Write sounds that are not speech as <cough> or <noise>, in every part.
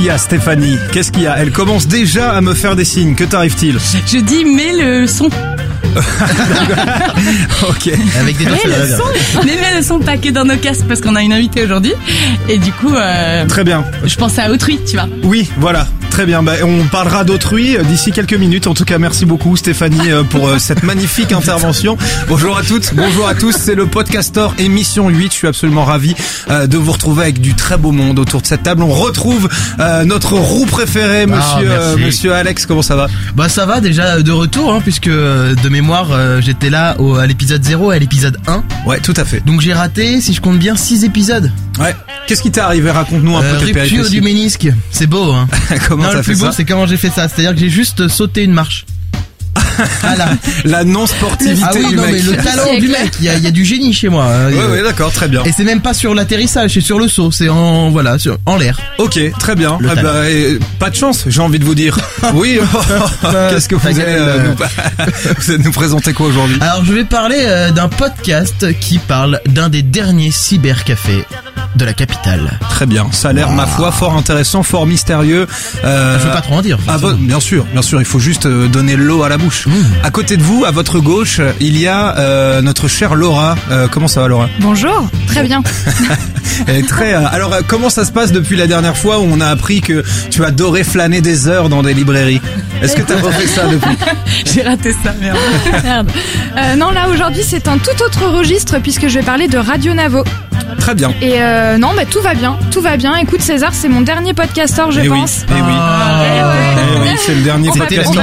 qu'il y a, Stéphanie Qu'est-ce qu'il y a Elle commence déjà à me faire des signes. Que t'arrive-t-il Je dis, mets le son. <laughs> Ok. Avec des Mets le son. Mais mets le son pas que dans nos casques parce qu'on a une invitée aujourd'hui. Et du coup, euh, Très bien. je pensais à autrui, tu vois. Oui, voilà. Très bien. Bah, on parlera d'autrui euh, d'ici quelques minutes. En tout cas, merci beaucoup Stéphanie euh, pour euh, cette magnifique <laughs> intervention. Bonjour à toutes, bonjour à tous. C'est le Podcaster émission 8. Je suis absolument ravi de vous retrouver avec du très beau monde autour de cette table. On retrouve notre roux préféré, monsieur, euh, merci. monsieur Alex. Comment ça va? Bah ça va déjà de retour hein, puisque de mémoire j'étais là au, à l'épisode 0 et à l'épisode 1. Ouais, tout à fait. Donc j'ai raté si je compte bien 6 épisodes. Ouais. Qu'est-ce qui t'est arrivé? Raconte-nous un Euh, peu tes rupture du ménisque. C'est beau hein. <laughs> Comment non t'as le fait plus beau ça c'est comment j'ai fait ça. C'est-à-dire que j'ai juste sauté une marche. <laughs> Voilà. La non sportivité Ah oui du non mec. mais le talent du mec, il y a, il y a du génie chez moi. euh, Ouais, ouais, d'accord, très bien. Et c'est même pas sur l'atterrissage, c'est sur le saut, c'est en voilà, sur, en l'air. Ok, très bien. Eh ben, eh, pas de chance, j'ai envie de vous dire. <laughs> Oui. Qu'est-ce que vous allez, euh, euh. nous, nous présenter quoi aujourd'hui? Alors je vais parler euh, d'un podcast qui parle d'un des derniers cybercafés de la capitale. Très bien. Ça a l'air, ma foi, fort intéressant, fort mystérieux. Euh, Je veux pas trop en dire. à vo- forcément. bien sûr, bien sûr, il faut juste euh, donner l'eau à la bouche. Mmh. À côté de vous, à votre gauche, il y a euh, notre chère Laura. Euh, comment ça va, Laura? Bonjour, très bien. <laughs> Très. euh, alors, euh, comment ça se passe depuis la dernière fois où on a appris que tu adorais flâner des heures dans des librairies? Est-ce que t'as refait ça depuis? <laughs> J'ai raté ça, merde. <laughs> Merde. Euh, non, là aujourd'hui c'est un tout autre registre puisque je vais parler de Radio Navo. Très bien. Et euh, non, bah tout va bien, tout va bien. Écoute César, c'est mon dernier podcaster, je Eh oui, pense. eh oui. Eh oui, c'est le dernier podcast de.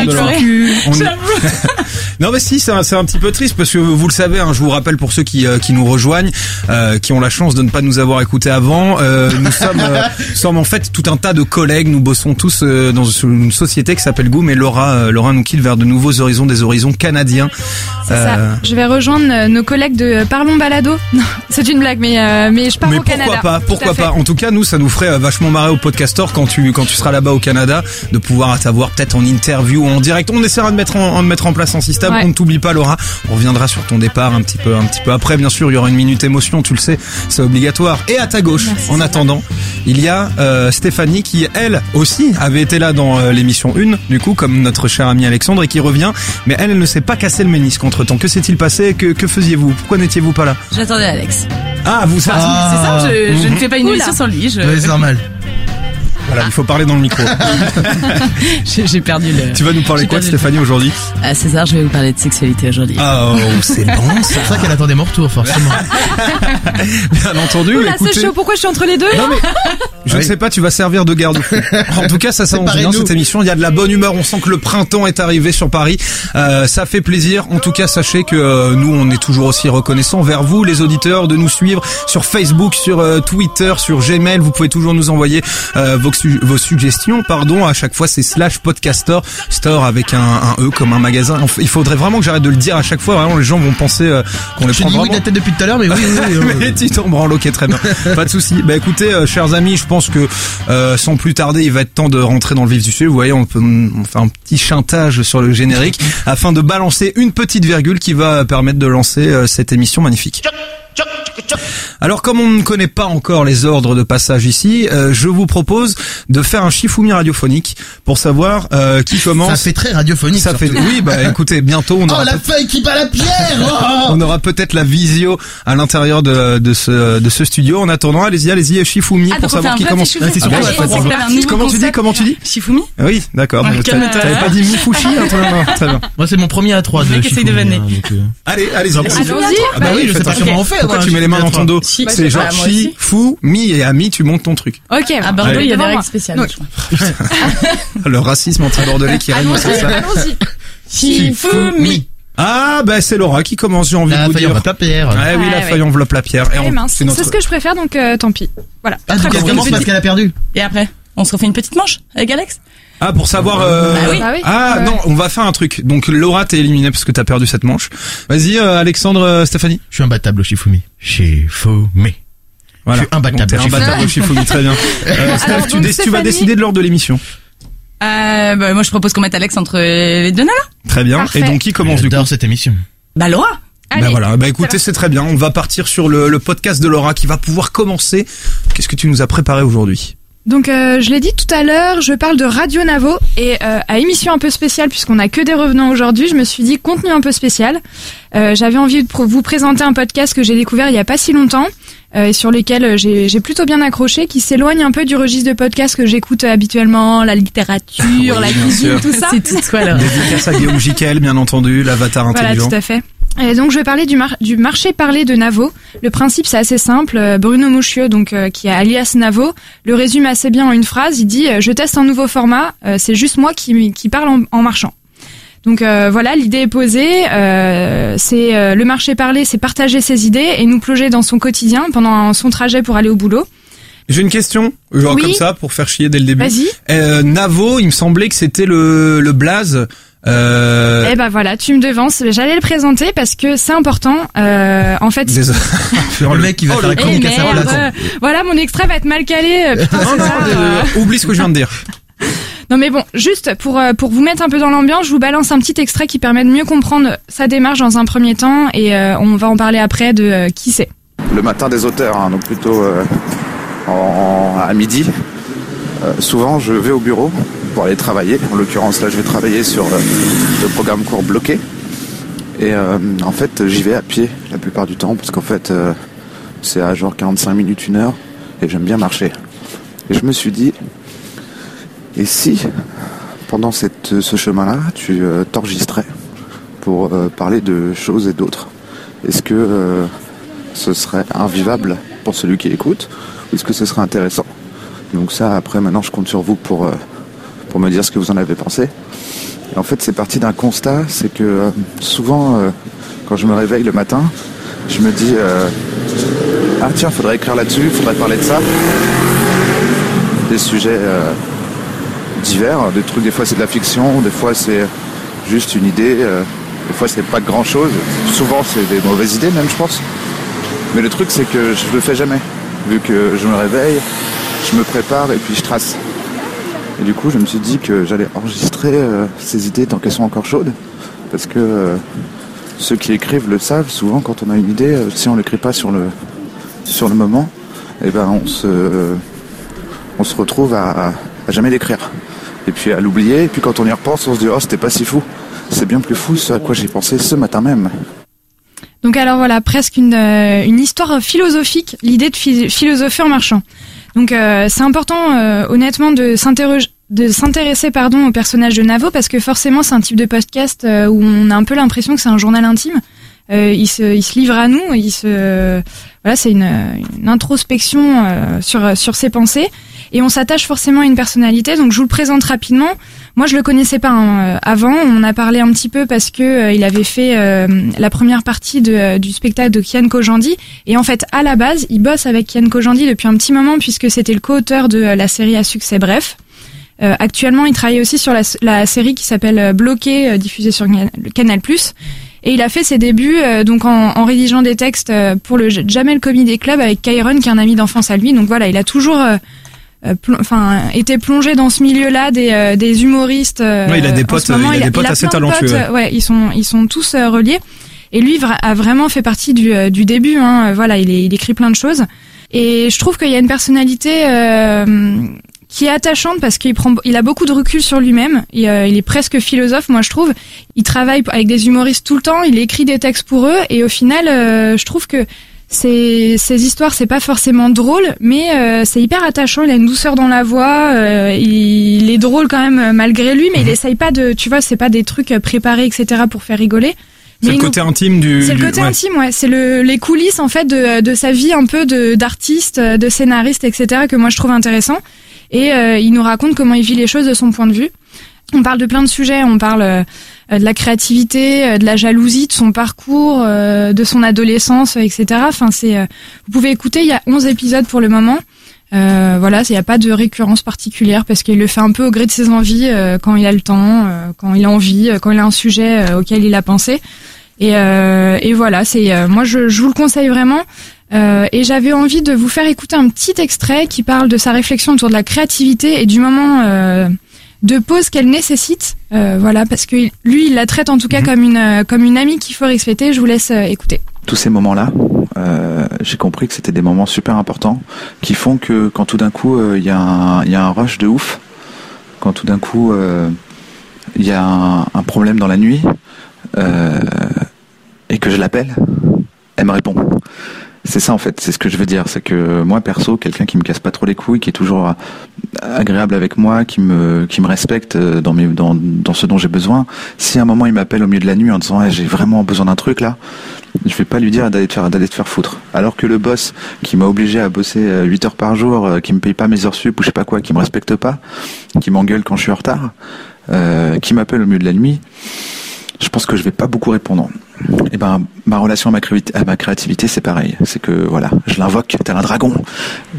On <laughs> Non mais si, c'est un, c'est un petit peu triste parce que vous le savez, hein, je vous rappelle pour ceux qui, euh, qui nous rejoignent, euh, qui ont la chance de ne pas nous avoir écoutés avant, euh, nous <laughs> sommes, euh, nous sommes en fait tout un tas de collègues, nous bossons tous euh, dans une société qui s'appelle Goom et Laura, euh, Laura nous quitte vers de nouveaux horizons, des horizons canadiens. C'est Euh, ça. Je vais rejoindre euh, nos collègues de Parlons Balado. <laughs> Non, c'est une blague, mais euh, mais je pars mais au pourquoi Canada. pas Tout Pourquoi fait. pas En tout cas, nous, ça nous ferait euh, vachement marrer au podcaster quand tu quand tu seras là-bas au Canada, de pouvoir t'avoir peut-être en interview ou en direct. On essaiera de mettre en, de mettre en place un système. Ouais. On ne t'oublie pas, Laura. On reviendra sur ton départ un petit peu un petit peu après. Bien sûr, il y aura une minute émotion, tu le sais, c'est obligatoire. Et à ta gauche, en attendant, il y a euh, Stéphanie qui elle aussi avait été là dans euh, l'émission 1 du coup comme notre cher ami Alexandre et qui revient. Mais elle, elle ne s'est pas cassé le ménisque entre temps. Que s'est-il passé? Que que faisiez-vous? Pourquoi n'étiez-vous pas là? J'attendais Alex. Ah, vous C'est ça, je, je ne fais pas une Oula. émission sans lui. Je, Ouais, c'est normal. Voilà, il faut parler dans le micro. <laughs> j'ai perdu le. Tu vas nous parler quoi de Stéphanie aujourd'hui Ah, César, je vais vous parler de sexualité aujourd'hui. Ah, oh, c'est bon. C'est ça qu'elle attendait mon retour, forcément. <laughs> Bien entendu. Oula, écoutez, c'est chaud. Pourquoi je suis entre les deux Non mais je ne Oui. sais pas, tu vas servir de garde-fou. En tout cas, ça s'annonce bien cette émission. Il y a de la bonne humeur. On sent que le printemps est arrivé sur Paris. Euh, ça fait plaisir. En tout cas, sachez que euh, nous, on est toujours aussi reconnaissants vers vous, les auditeurs, de nous suivre sur Facebook, sur euh, Twitter, sur Gmail. Vous pouvez toujours nous envoyer euh, vos, su- vos suggestions. Pardon. À chaque fois, c'est slash podcaster store avec un, un e comme un magasin. Il faudrait vraiment que j'arrête de le dire à chaque fois. Vraiment, les gens vont penser euh, qu'on les Je prend oui vraiment de la tête depuis tout à l'heure, mais oui, oui, oui, <laughs> oui. mais tu t'en branles, ok, très bien. Pas de souci. Bah écoutez, euh, chers amis, je pense que euh, sans plus tarder, il va être temps de rentrer dans le vif du sujet. Vous voyez, on peut on fait un petit chantage sur le générique afin de balancer une petite virgule qui va permettre de lancer euh, cette émission magnifique. Alors comme on ne connaît pas encore les ordres de passage ici, euh, je vous propose de faire un chifoumi radiophonique pour savoir euh, qui commence. Ça fait très radiophonique. Ça fait oui bah écoutez bientôt on Oh aura la feuille qui bat la pierre oh on aura peut-être la visio à l'intérieur de, de ce de ce studio. En attendant, allez-y, allez-y, Shifumi Ah, pour savoir qui commence. Ah, ouais, Comment tu dis. Comment tu dis Shifumi Oui, d'accord. Ouais, calme-toi. T'avais pas dit Mifushi hein, toi, non, Très bien. Moi c'est mon premier A3 de mec essaye de Shifumi, vanner. hein, euh. Allez, allez-y. Ah bah oui, je sais pas comment on fait. Pourquoi tu mets les mains dans ton dos Si. C'est genre chi, fou, mi et ami, tu montes ton truc. Ok. À Bordeaux, Allez. il y a des règles spéciales. <laughs> Le racisme anti-bordelais qui règne, c'est ça. Allons-y. Shifumi. Ah, bah c'est Laura qui commence, j'ai envie de vous dire. en va la pierre. Ah oui, la Ouais, feuille enveloppe la pierre. Et Eh on- mince, c'est notre... c'est ce que je préfère, donc euh, tant pis. Voilà. Ah, donc elle commence parce qu'elle a perdu. Et après, on se refait une petite manche avec Alex? Ah, pour savoir... Euh... Bah oui. Bah oui. Ah Ouais. non, on va faire un truc. Donc Laura, t'es éliminée parce que t'as perdu cette manche. Vas-y, euh, Alexandre, euh, Stéphanie. Je suis imbattable au Shifumi. Shifumi. Voilà. Je suis imbattable, Shifumi. imbattable au Shifumi, très bien. <laughs> Euh, Steph, Alors, tu, déc- tu vas Stéphanie- décider de l'ordre de l'émission. euh, bah, Moi, je propose qu'on mette Alex entre les deux nanas. Très bien. Parfait. Et donc qui commence du coup J'adore cette émission. Bah, Laura Allez. Bah voilà, bah écoutez, c'est très bien. On va partir sur le, le podcast de Laura qui va pouvoir commencer. Qu'est-ce que tu nous as préparé aujourd'hui? Donc euh, je l'ai dit tout à l'heure, je parle de Radio Navo et euh, à émission un peu spéciale puisqu'on a que des revenants aujourd'hui, je me suis dit contenu un peu spécial. Euh, J'avais envie de vous présenter un podcast que j'ai découvert il y a pas si longtemps euh, et sur lequel j'ai j'ai plutôt bien accroché, qui s'éloigne un peu du registre de podcast que j'écoute habituellement, la littérature, Oui, la cuisine, sûr. tout ça. C'est tout quoi alors. Dédicace à Guillaume Jiquel, bien entendu, l'avatar Voilà, intelligent. tout à fait. Et donc je vais parler du, mar- du marché parlé de Navo. Le principe c'est assez simple. Euh, Bruno Mouchieux, donc euh, qui est alias Navo, le résume assez bien en une phrase. Il dit euh, je teste un nouveau format. euh, c'est juste moi qui, qui parle en, en marchant. Donc euh, voilà, l'idée est posée. euh, c'est euh, le marché parlé, c'est partager ses idées et nous plonger dans son quotidien pendant son trajet pour aller au boulot. J'ai une question, genre Oui. comme ça, pour faire chier dès le début. Vas-y. Euh, Navo, il me semblait que c'était le, le blaze. Euh, Eh ben voilà, tu me devances. J'allais le présenter parce que c'est important. Euh, en fait, désolé. <laughs> Le mec, il va Oh, faire la chronique à sa place. voilà, mon extrait va être mal calé. euh, putain, Non, c'est non, ça, euh. euh, oublie ce que je viens de dire. <laughs> Non mais bon, juste pour pour vous mettre un peu dans l'ambiance, je vous balance un petit extrait qui permet de mieux comprendre sa démarche dans un premier temps et euh, on va en parler après de euh, qui c'est. le matin des auteurs, hein, donc plutôt euh, en- à midi. Euh, souvent, je vais au bureau aller travailler. En l'occurrence, là, je vais travailler sur euh, le programme court bloqué. Et euh, en fait, j'y vais à pied la plupart du temps, parce qu'en fait, euh, c'est à genre 45 minutes, une heure, et j'aime bien marcher. Et je me suis dit, et si, pendant cette, ce chemin-là, tu t'enregistrais pour parler de choses et d'autres? Est-ce que ce serait invivable pour celui qui écoute ou est-ce que ce serait intéressant? Donc ça, après, maintenant, je compte sur vous pour, pour me dire ce que vous en avez pensé. En fait, c'est parti d'un constat, c'est que euh, souvent, euh, quand je me réveille le matin, je me dis, euh, ah tiens, faudrait écrire là-dessus, faudrait parler de ça. Des sujets divers, des trucs, des fois c'est de la fiction, des fois c'est juste une idée, des fois c'est pas grand-chose, souvent c'est des mauvaises idées même, je pense. Mais le truc, c'est que je le fais jamais. Vu que je me réveille, je me prépare et puis je trace. Et du coup, je me suis dit que j'allais enregistrer euh, ces idées tant qu'elles sont encore chaudes. Parce que euh, ceux qui écrivent le savent, souvent quand on a une idée, euh, si on l'écrit pas sur le, sur le moment, eh ben on se, on se retrouve à, à jamais l'écrire. Et puis à l'oublier, et puis quand on y repense, on se dit oh c'était pas si fou. C'est bien plus fou ce à quoi j'ai pensé ce matin même. Donc alors voilà, presque une, une histoire philosophique, l'idée de phi- philosopher en marchant. Donc euh, c'est important euh, honnêtement de s'interroger de s'intéresser pardon au personnage de Navo parce que forcément c'est un type de podcast euh, où on a un peu l'impression que c'est un journal intime. Euh, il se il se livre à nous, il se voilà, c'est une, une introspection euh, sur sur ses pensées et on s'attache forcément à une personnalité. Donc je vous le présente rapidement. Moi, je le connaissais pas hein, euh, avant. On a parlé un petit peu parce que euh, il avait fait euh, la première partie de, euh, du spectacle de Kian Kojandi. Et en fait, à la base, il bosse avec Kian Kojandi depuis un petit moment puisque c'était le co-auteur de euh, la série à succès Bref. Actuellement, il travaille aussi sur la, la série qui s'appelle Bloqué, diffusée sur le Canal+. Et il a fait ses débuts donc en, en rédigeant des textes pour le Jamel Comedy Club avec Kyron, qui est un ami d'enfance à lui. Donc voilà, il a toujours enfin été plongé dans ce milieu-là des, euh, des humoristes. euh, Ouais, il a des potes, moment. il a des potes assez talentueux, potes, euh, ouais, ils sont ils sont tous euh, reliés. Et lui a vraiment fait partie du, euh, du début. Hein. Voilà, il, est, il écrit plein de choses. Et je trouve qu'il y a une personnalité euh, qui est attachante parce qu'il prend, il a beaucoup de recul sur lui-même. Et, euh, il est presque philosophe, moi je trouve. Il travaille avec des humoristes tout le temps. Il écrit des textes pour eux. Et au final, euh, je trouve que ces, ces histoires, c'est pas forcément drôle, mais euh, c'est hyper attachant. Il a une douceur dans la voix. euh, il, il est drôle quand même euh, malgré lui, mais il essaye pas de, tu vois, c'est pas des trucs euh, préparés, etc. pour faire rigoler. C'est Mais le nous- côté intime du. c'est le côté ouais. intime, ouais. C'est le, les coulisses en fait de, de sa vie un peu de d'artiste, de scénariste, etc. que moi je trouve intéressant. Et euh, il nous raconte comment il vit les choses de son point de vue. On parle de plein de sujets. On parle euh, de la créativité, euh, de la jalousie, de son parcours, euh, de son adolescence, etc. Enfin, c'est. vous pouvez écouter. Il y a 11 épisodes pour le moment. Voilà, il n'y a pas de récurrence particulière parce qu'il le fait un peu au gré de ses envies quand il a le temps, quand il a envie, quand il a un sujet auquel il a pensé. Et, et voilà, c'est moi je, je vous le conseille vraiment. Euh, et j'avais envie de vous faire écouter un petit extrait qui parle de sa réflexion autour de la créativité et du moment euh, de pause qu'elle nécessite. Euh, voilà, parce que lui, il la traite en tout cas comme une euh, comme une amie qu'il faut respecter. Je vous laisse euh, écouter. tous ces moments-là, euh, j'ai compris que c'était des moments super importants qui font que quand tout d'un coup il y, a un- il y a un rush de ouf, quand tout d'un coup il y a un, un problème dans la nuit et que je l'appelle, elle me répond. C'est ça en fait, c'est ce que je veux dire, c'est que moi perso, quelqu'un qui me casse pas trop les couilles, qui est toujours euh, agréable avec moi, qui me qui me respecte euh, dans mes dans, dans ce dont j'ai besoin. Si à un moment il m'appelle au milieu de la nuit en disant Eh, j'ai vraiment besoin d'un truc là, je vais pas lui dire d'aller te faire d'aller te faire foutre. Alors que le boss qui m'a obligé à bosser euh, 8 heures par jour, euh, qui me paye pas mes heures sup ou je sais pas quoi, qui me respecte pas, qui m'engueule quand je suis en retard, euh, qui m'appelle au milieu de la nuit, je pense que je vais pas beaucoup répondre. Et ben ma relation à ma, créativité- à ma créativité c'est pareil, c'est que voilà, je l'invoque tel un dragon,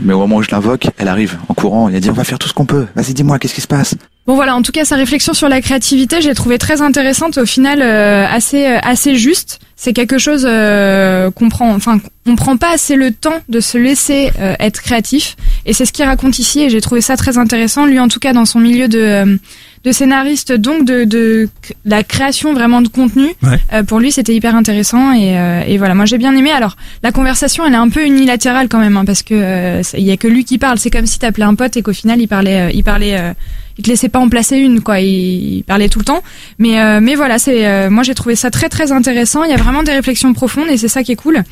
mais au moment où je l'invoque, elle arrive en courant et elle dit on va faire tout ce qu'on peut. Vas-y dis-moi qu'est-ce qui se passe? Bon voilà, en tout cas sa réflexion sur la créativité, j'ai trouvé très intéressante, au final euh, assez euh, assez juste. C'est quelque chose euh, qu'on prend, enfin on prend pas assez le temps de se laisser euh, être créatif, et c'est ce qu'il raconte ici, et j'ai trouvé ça très intéressant. Lui en tout cas dans son milieu de euh, de scénariste, donc de, de, c- la création vraiment de contenu. Ouais. Euh, pour lui, c'était hyper intéressant et, euh, et voilà. Moi, j'ai bien aimé. Alors, la conversation, elle est un peu unilatérale quand même, hein, parce que euh, il y a que lui qui parle. C'est comme si t'appelais un pote et qu'au final, il parlait, il parlait, euh, il te laissait pas en placer une, quoi. Il, parlait tout le temps. Mais, euh, mais voilà, c'est, euh, moi, j'ai trouvé ça très, très intéressant. Il y a vraiment des réflexions profondes et c'est ça qui est cool.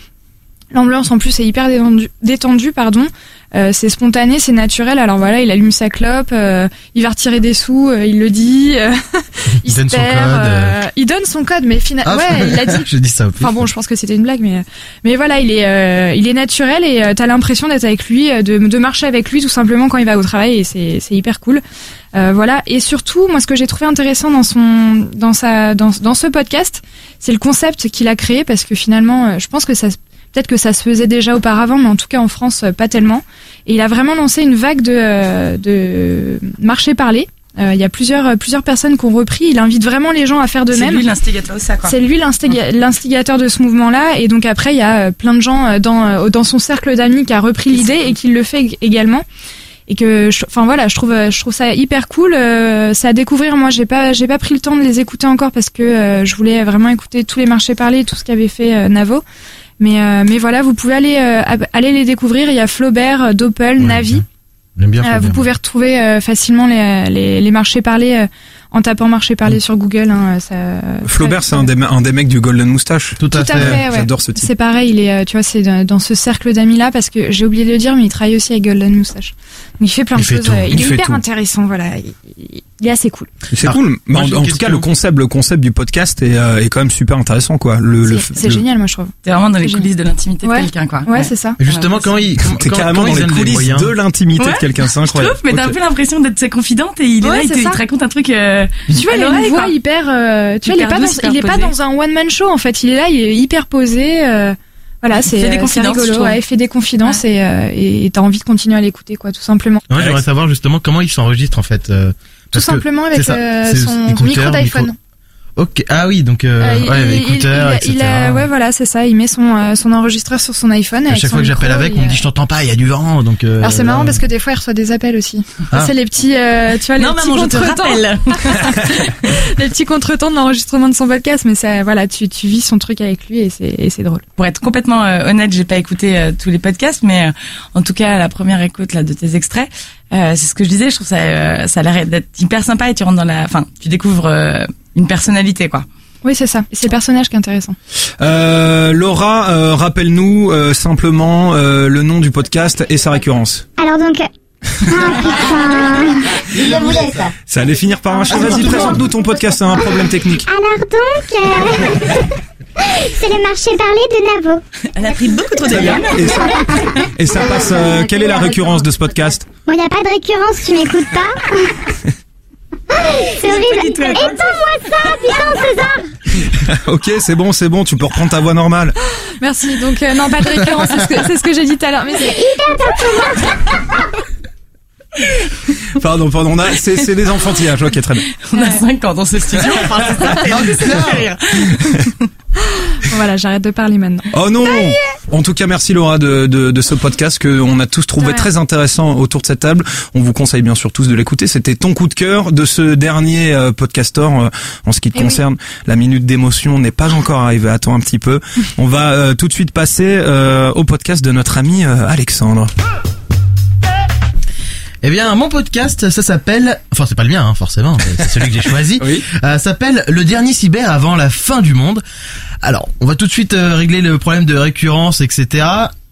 L'ambiance en plus est hyper détendue, détendue pardon. Euh, c'est spontané, c'est naturel. Alors voilà, il allume sa clope, euh, il va retirer des sous, euh, il le dit. euh, <laughs> Il se donne son code, euh, il donne son code, mais finalement, Ah, ouais, il a <laughs> dit. je dis ça au. Enfin bon, je pense que c'était une blague, mais mais voilà, il est euh, il est naturel et euh, t'as l'impression d'être avec lui, euh, de de marcher avec lui tout simplement quand il va au travail et c'est c'est hyper cool. Euh, voilà et surtout moi ce que j'ai trouvé intéressant dans son dans sa dans dans ce podcast, c'est le concept qu'il a créé parce que finalement, euh, je pense que ça peut-être que ça se faisait déjà auparavant, mais en tout cas en France euh, pas tellement. Et il a vraiment lancé une vague de euh, de marché parlé. Euh, Il y a plusieurs plusieurs personnes qui ont repris. Il invite vraiment les gens à faire de C'est même. lui l'instigateur de ça. C'est lui l'instiga- l'instigateur de ce mouvement-là, et donc après il y a plein de gens dans dans son cercle d'amis qui a repris l'idée et qui le fait ég- également. Et que, enfin voilà, je trouve je trouve ça hyper cool. euh, c'est à découvrir. Moi, j'ai pas j'ai pas pris le temps de les écouter encore parce que euh, je voulais vraiment écouter tous les marchés parler, tout ce qu'avait fait Navo. Mais euh, mais voilà, vous pouvez aller euh, aller les découvrir. Il y a Flaubert, euh, Doppel, Ouais, Navi. J'aime bien. Euh, Fabien. vous pouvez retrouver euh, facilement les, les, les marchés parlés euh, en tapant marché parlé sur Google. Hein, ça, Flaubert, c'est un des, un des mecs du Golden Moustache. Tout à Tout à fait. fait, ouais. J'adore ce type. C'est pareil, il est, euh, tu vois, c'est dans ce cercle d'amis là parce que j'ai oublié de le dire, mais il travaille aussi avec Golden Moustache. Donc il fait plein Il de fait choses. tout. il, Il est hyper tout. intéressant, voilà. Il, il- est assez cool. C'est Ah, cool. Mais moi, en, tout cas, le concept, le concept du podcast est, euh, est quand même super intéressant, quoi. Le, C'est génial, moi je trouve. T'es vraiment dans les coulisses de l'intimité Ouais. de quelqu'un, quoi. Ouais, c'est ça. Justement, quand il, T'es carrément quand dans les coulisses de l'intimité Ouais. de quelqu'un, c'est Je trouve, incroyable. mais t'as un peu l'impression d'être sa confidente et il est Ouais, là, il te, il ça. te raconte un truc. euh, Tu vois, il a une l'oreille, voix quoi. hyper. euh, tu vois, il est pas dans, il est hyper pas posée. dans un one man show en fait. Il est là, il est hyper posé. voilà, c'est rigolo. Ouais, il fait des confidences et et t'as envie de continuer à l'écouter, quoi, tout simplement. Ouais, j'aimerais savoir justement comment il s'enregistre en fait. Tout simplement avec euh, son micro d'iPhone. Ok. Ah oui, donc euh, Euh, ouais, il- écouteur, il- etc. il a- ouais, voilà, c'est ça. Il met son, euh, son enregistreur sur son iPhone. à chaque son fois que j'appelle avec, on me dit je t'entends pas, il y a du vent, donc. euh, Alors c'est marrant parce que des fois il reçoit des appels aussi. Ah. C'est les petits, euh, tu vois, les Non, petits maman, contretemps, <laughs> les petits contretemps de l'enregistrement de son podcast. Mais ça, voilà, tu, tu vis son truc avec lui et c'est, et c'est drôle. Pour être complètement euh, honnête, j'ai pas écouté euh, tous les podcasts, mais euh, en tout cas, la première écoute là de tes extraits, euh, c'est ce que je disais. Je trouve ça, euh, ça a l'air d'être hyper sympa et tu rentres dans la, enfin, tu découvres euh, une personnalité, quoi. Oui, c'est ça. C'est le personnage qui est intéressant. Euh, Laura, euh, rappelle-nous euh, simplement euh, le nom du podcast et sa récurrence. Alors donc... Ah putain Je vous laisse. Ça allait finir par un chat. Vas-y, présente-nous ton podcast, c'est un problème technique. Alors donc... euh, <laughs> C'est le marché parlé de Navo. Elle a pris beaucoup trop de bien. Et ça, et ça passe. euh, quelle est la récurrence de ce podcast? Bon, y a pas de récurrence, tu m'écoutes pas <laughs> C'est horrible. Éteins-moi ça, putain, César <laughs> Ok, c'est bon, c'est bon. Tu peux reprendre ta voix normale. Merci. Donc euh, non, pas de récurrence. C'est ce que, c'est ce que j'ai dit tout à l'heure. Mais c'est <laughs> <laughs> Pardon, pardon. On a, c'est, c'est des enfantillages. Ok, très bien. On a 5 ans dans ce studio. Enfin, c'est ça. c'est- rire. <laughs> Voilà, j'arrête de parler maintenant. Oh non En tout cas, merci Laura de, de, de ce podcast que on a tous trouvé Ouais. très intéressant autour de cette table. On vous conseille bien sûr tous de l'écouter. C'était ton coup de cœur de ce dernier euh, podcaster euh, en ce qui te Eh oui. concerne. La minute d'émotion n'est pas encore arrivée. Attends un petit peu. <laughs> On va euh, tout de suite passer euh, au podcast de notre ami euh, Alexandre. Eh bien, mon podcast, ça s'appelle, enfin c'est pas le mien, hein, forcément, mais c'est celui que j'ai choisi. <laughs> Oui. Euh, s'appelle Le dernier cyber avant la fin du monde. Alors, on va tout de suite euh, régler le problème de récurrence, etc.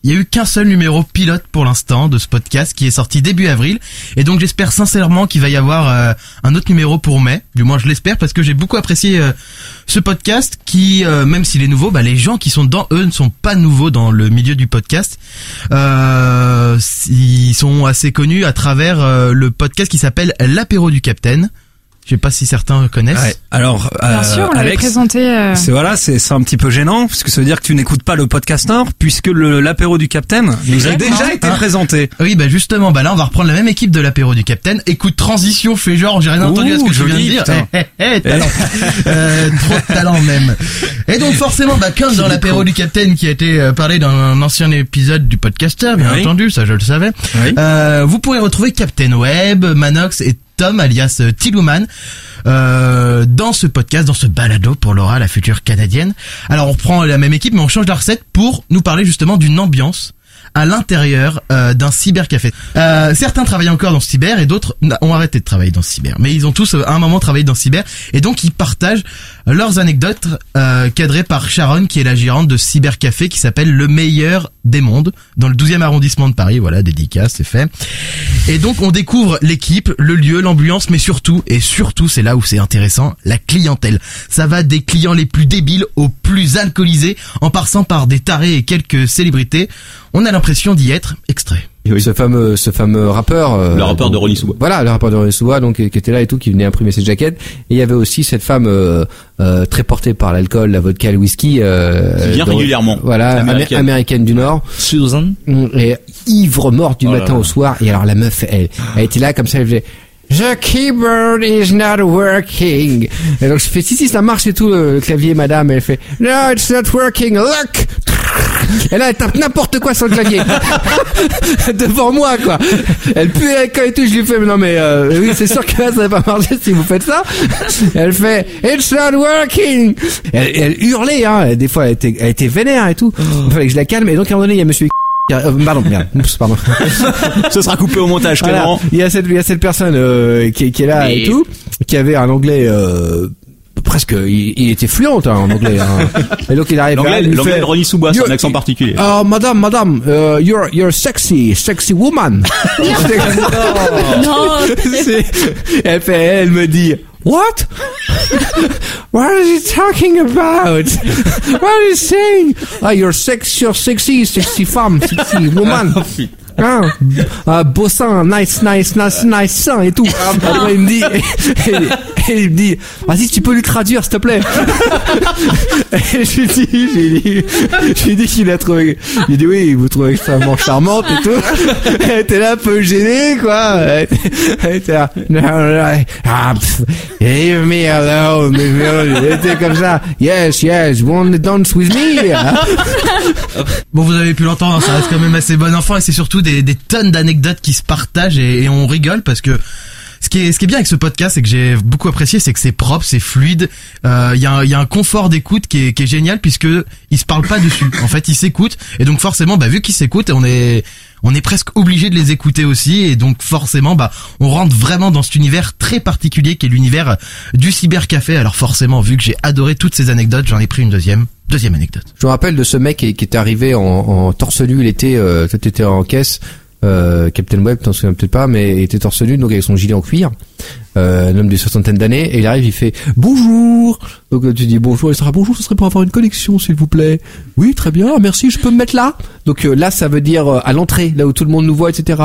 Il y a eu qu'un seul numéro pilote pour l'instant de ce podcast qui est sorti début avril. Et donc j'espère sincèrement qu'il va y avoir euh, un autre numéro pour mai. Du moins je l'espère parce que j'ai beaucoup apprécié euh, ce podcast qui, euh, même s'il est nouveau, bah, les gens qui sont dedans, eux, ne sont pas nouveaux dans le milieu du podcast. Ils sont assez connus à travers le podcast qui s'appelle L'apéro du Capitaine. Je sais pas si certains connaissent. Ouais. Alors, Bien euh, sûr, on l'avait Alex, présenté. euh, c'est voilà, c'est c'est un petit peu gênant parce que ça veut dire que tu n'écoutes pas le podcaster puisque le l'apéro du Capitaine nous a déjà été Hein présenté. Oui, bah justement, bah là on va reprendre la même équipe de l'apéro du Capitaine. Écoute, transition, fais genre, j'ai rien entendu à ce que tu viens de dire. putain. Eh, eh, eh, talent. Euh, trop de talent même. Et donc forcément, bah comme dans l'apéro du Capitaine qui a été euh, parlé dans un ancien épisode du podcaster, bien Oui. entendu, ça je le savais. Oui. Euh, vous pourrez retrouver Captain Web, Manox et Tom alias euh, Tilouman euh, dans ce podcast, dans ce balado pour Laura, la future canadienne. Alors on reprend la même équipe mais on change la recette pour nous parler justement d'une ambiance à l'intérieur euh, d'un cybercafé. Euh, certains travaillent encore dans ce cyber et d'autres ont arrêté de travailler dans ce cyber. Mais ils ont tous euh, à un moment travaillé dans ce cyber et donc ils partagent leurs anecdotes euh, cadrées par Sharon qui est la gérante de cybercafé qui s'appelle Le Meilleur des Mondes dans le 12e arrondissement de Paris. Voilà, dédicace, c'est fait. Et donc on découvre l'équipe, le lieu, l'ambiance, mais surtout, et surtout c'est là où c'est intéressant, la clientèle. Ça va des clients les plus débiles aux plus alcoolisés, en passant par des tarés et quelques célébrités. On a d'y être extrait. Ce fameux, ce fameux rappeur. euh, Le rappeur de Ronnie Souba. Voilà, le rappeur de Ronnie Souba, donc qui était là et tout, qui venait imprimer ses jaquettes. Et il y avait aussi cette femme euh, euh, très portée par l'alcool, la vodka, le whisky. Euh, Qui vient régulièrement. Voilà, américaine. Américaine. américaine du Nord. Susan. Et ivre morte du Oh là matin là. au soir. Et alors la meuf, elle, elle était là comme ça, elle faisait. The keyboard is not working. Et donc je fais si si ça marche et tout le, clavier madame elle fait No it's not working look. Et là elle tape n'importe quoi sur le clavier <laughs> devant moi quoi. Elle pue l'alcool et tout je lui fais mais non mais euh, oui c'est sûr que là ça va pas marcher si vous faites ça. Elle fait It's not working. Elle, hurlait hein des fois elle était elle était vénère et tout. Il fallait que je la calme et donc à un moment donné il y a Monsieur euh, pardon, merde, <laughs> oups, pardon. Ce sera coupé au montage, Voilà. Clément. Il y a cette, il y a cette personne euh, qui, qui est là et tout, qui avait un anglais euh, presque, il, il était fluent hein, en anglais. Hein. <laughs> Et donc il arrive L'anglais, l'anglais de Ronnie Yo- un accent particulier. Oh, madame, madame, uh, you're you're sexy, sexy woman. <laughs> Non, C'est- elle fait, elle me dit, what? <laughs> What is he talking about? <laughs> What is he saying? Ah, you're sex, you're sexy, sexy femme, sexy woman. <laughs> Hein, ah, beau sein, nice, nice, nice, nice sein et tout. Après, il me dit, et, et il me dit, vas-y, tu peux lui traduire, s'il te plaît. <laughs> et je lui dis, j'ai dit, je lui ai dit qu'il a trouvé, il dit oui, vous trouvez extrêmement charmante et tout. Elle était là un peu gênée, quoi. Elle était là, non, non, ah, leave me alone, leave me alone. Elle était comme ça, yes, yes, wanna dance with me? Bon, vous avez pu l'entendre, hein, ça reste quand même assez bon enfant et c'est surtout des, des tonnes d'anecdotes qui se partagent et, et on rigole parce que ce qui est, ce qui est bien avec ce podcast, c'est que j'ai beaucoup apprécié, c'est que c'est propre, c'est fluide. euh, Il y, a, y a un confort d'écoute qui est, qui est génial puisque ils se parlent pas dessus. En fait, ils s'écoutent et donc forcément, bah, vu qu'ils s'écoutent, on est on est presque obligé de les écouter aussi et donc forcément, bah, on rentre vraiment dans cet univers très particulier qui est l'univers du cybercafé. Alors forcément, vu que j'ai adoré toutes ces anecdotes, j'en ai pris une deuxième, deuxième anecdote. Je me rappelle de ce mec qui, était arrivé en, en torse il était, euh, t'étais en caisse, euh, Captain Web, t'en souviens peut-être pas, mais il était torse nu, donc avec son gilet en cuir, euh, un homme d'une soixantaine d'années, et il arrive, il fait bonjour. Donc euh, tu dis bonjour, il sera bonjour, ce serait pour avoir une connexion, s'il vous plaît. Oui, très bien, merci, je peux me mettre là? Donc euh, là, ça veut dire euh, à l'entrée, là où tout le monde nous voit, etc.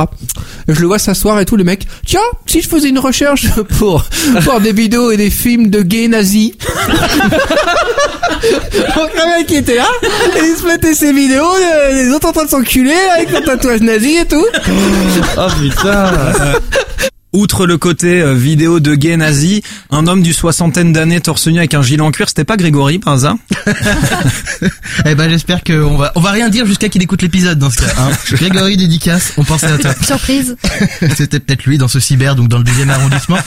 Et je le vois s'asseoir et tout, le mec. Tiens, si je faisais une recherche <laughs> pour pour des vidéos et des films de gays nazis. <laughs> Donc le mec qui était là, et il se mettait ses vidéos, les autres en train de s'enculer avec leur tatouage nazi et tout. Oh putain <laughs> Outre le côté euh, vidéo de gay nazi, un homme du soixantaine d'années torse nu avec un gilet en cuir, c'était pas Grégory par hasard? <laughs> Eh ben j'espère qu'on va on va rien dire jusqu'à qu'il écoute l'épisode dans ce cas. Hein. <laughs> Grégory dédicace, on pensait à toi. <laughs> Surprise. C'était peut-être lui dans ce cyber, donc dans le deuxième arrondissement.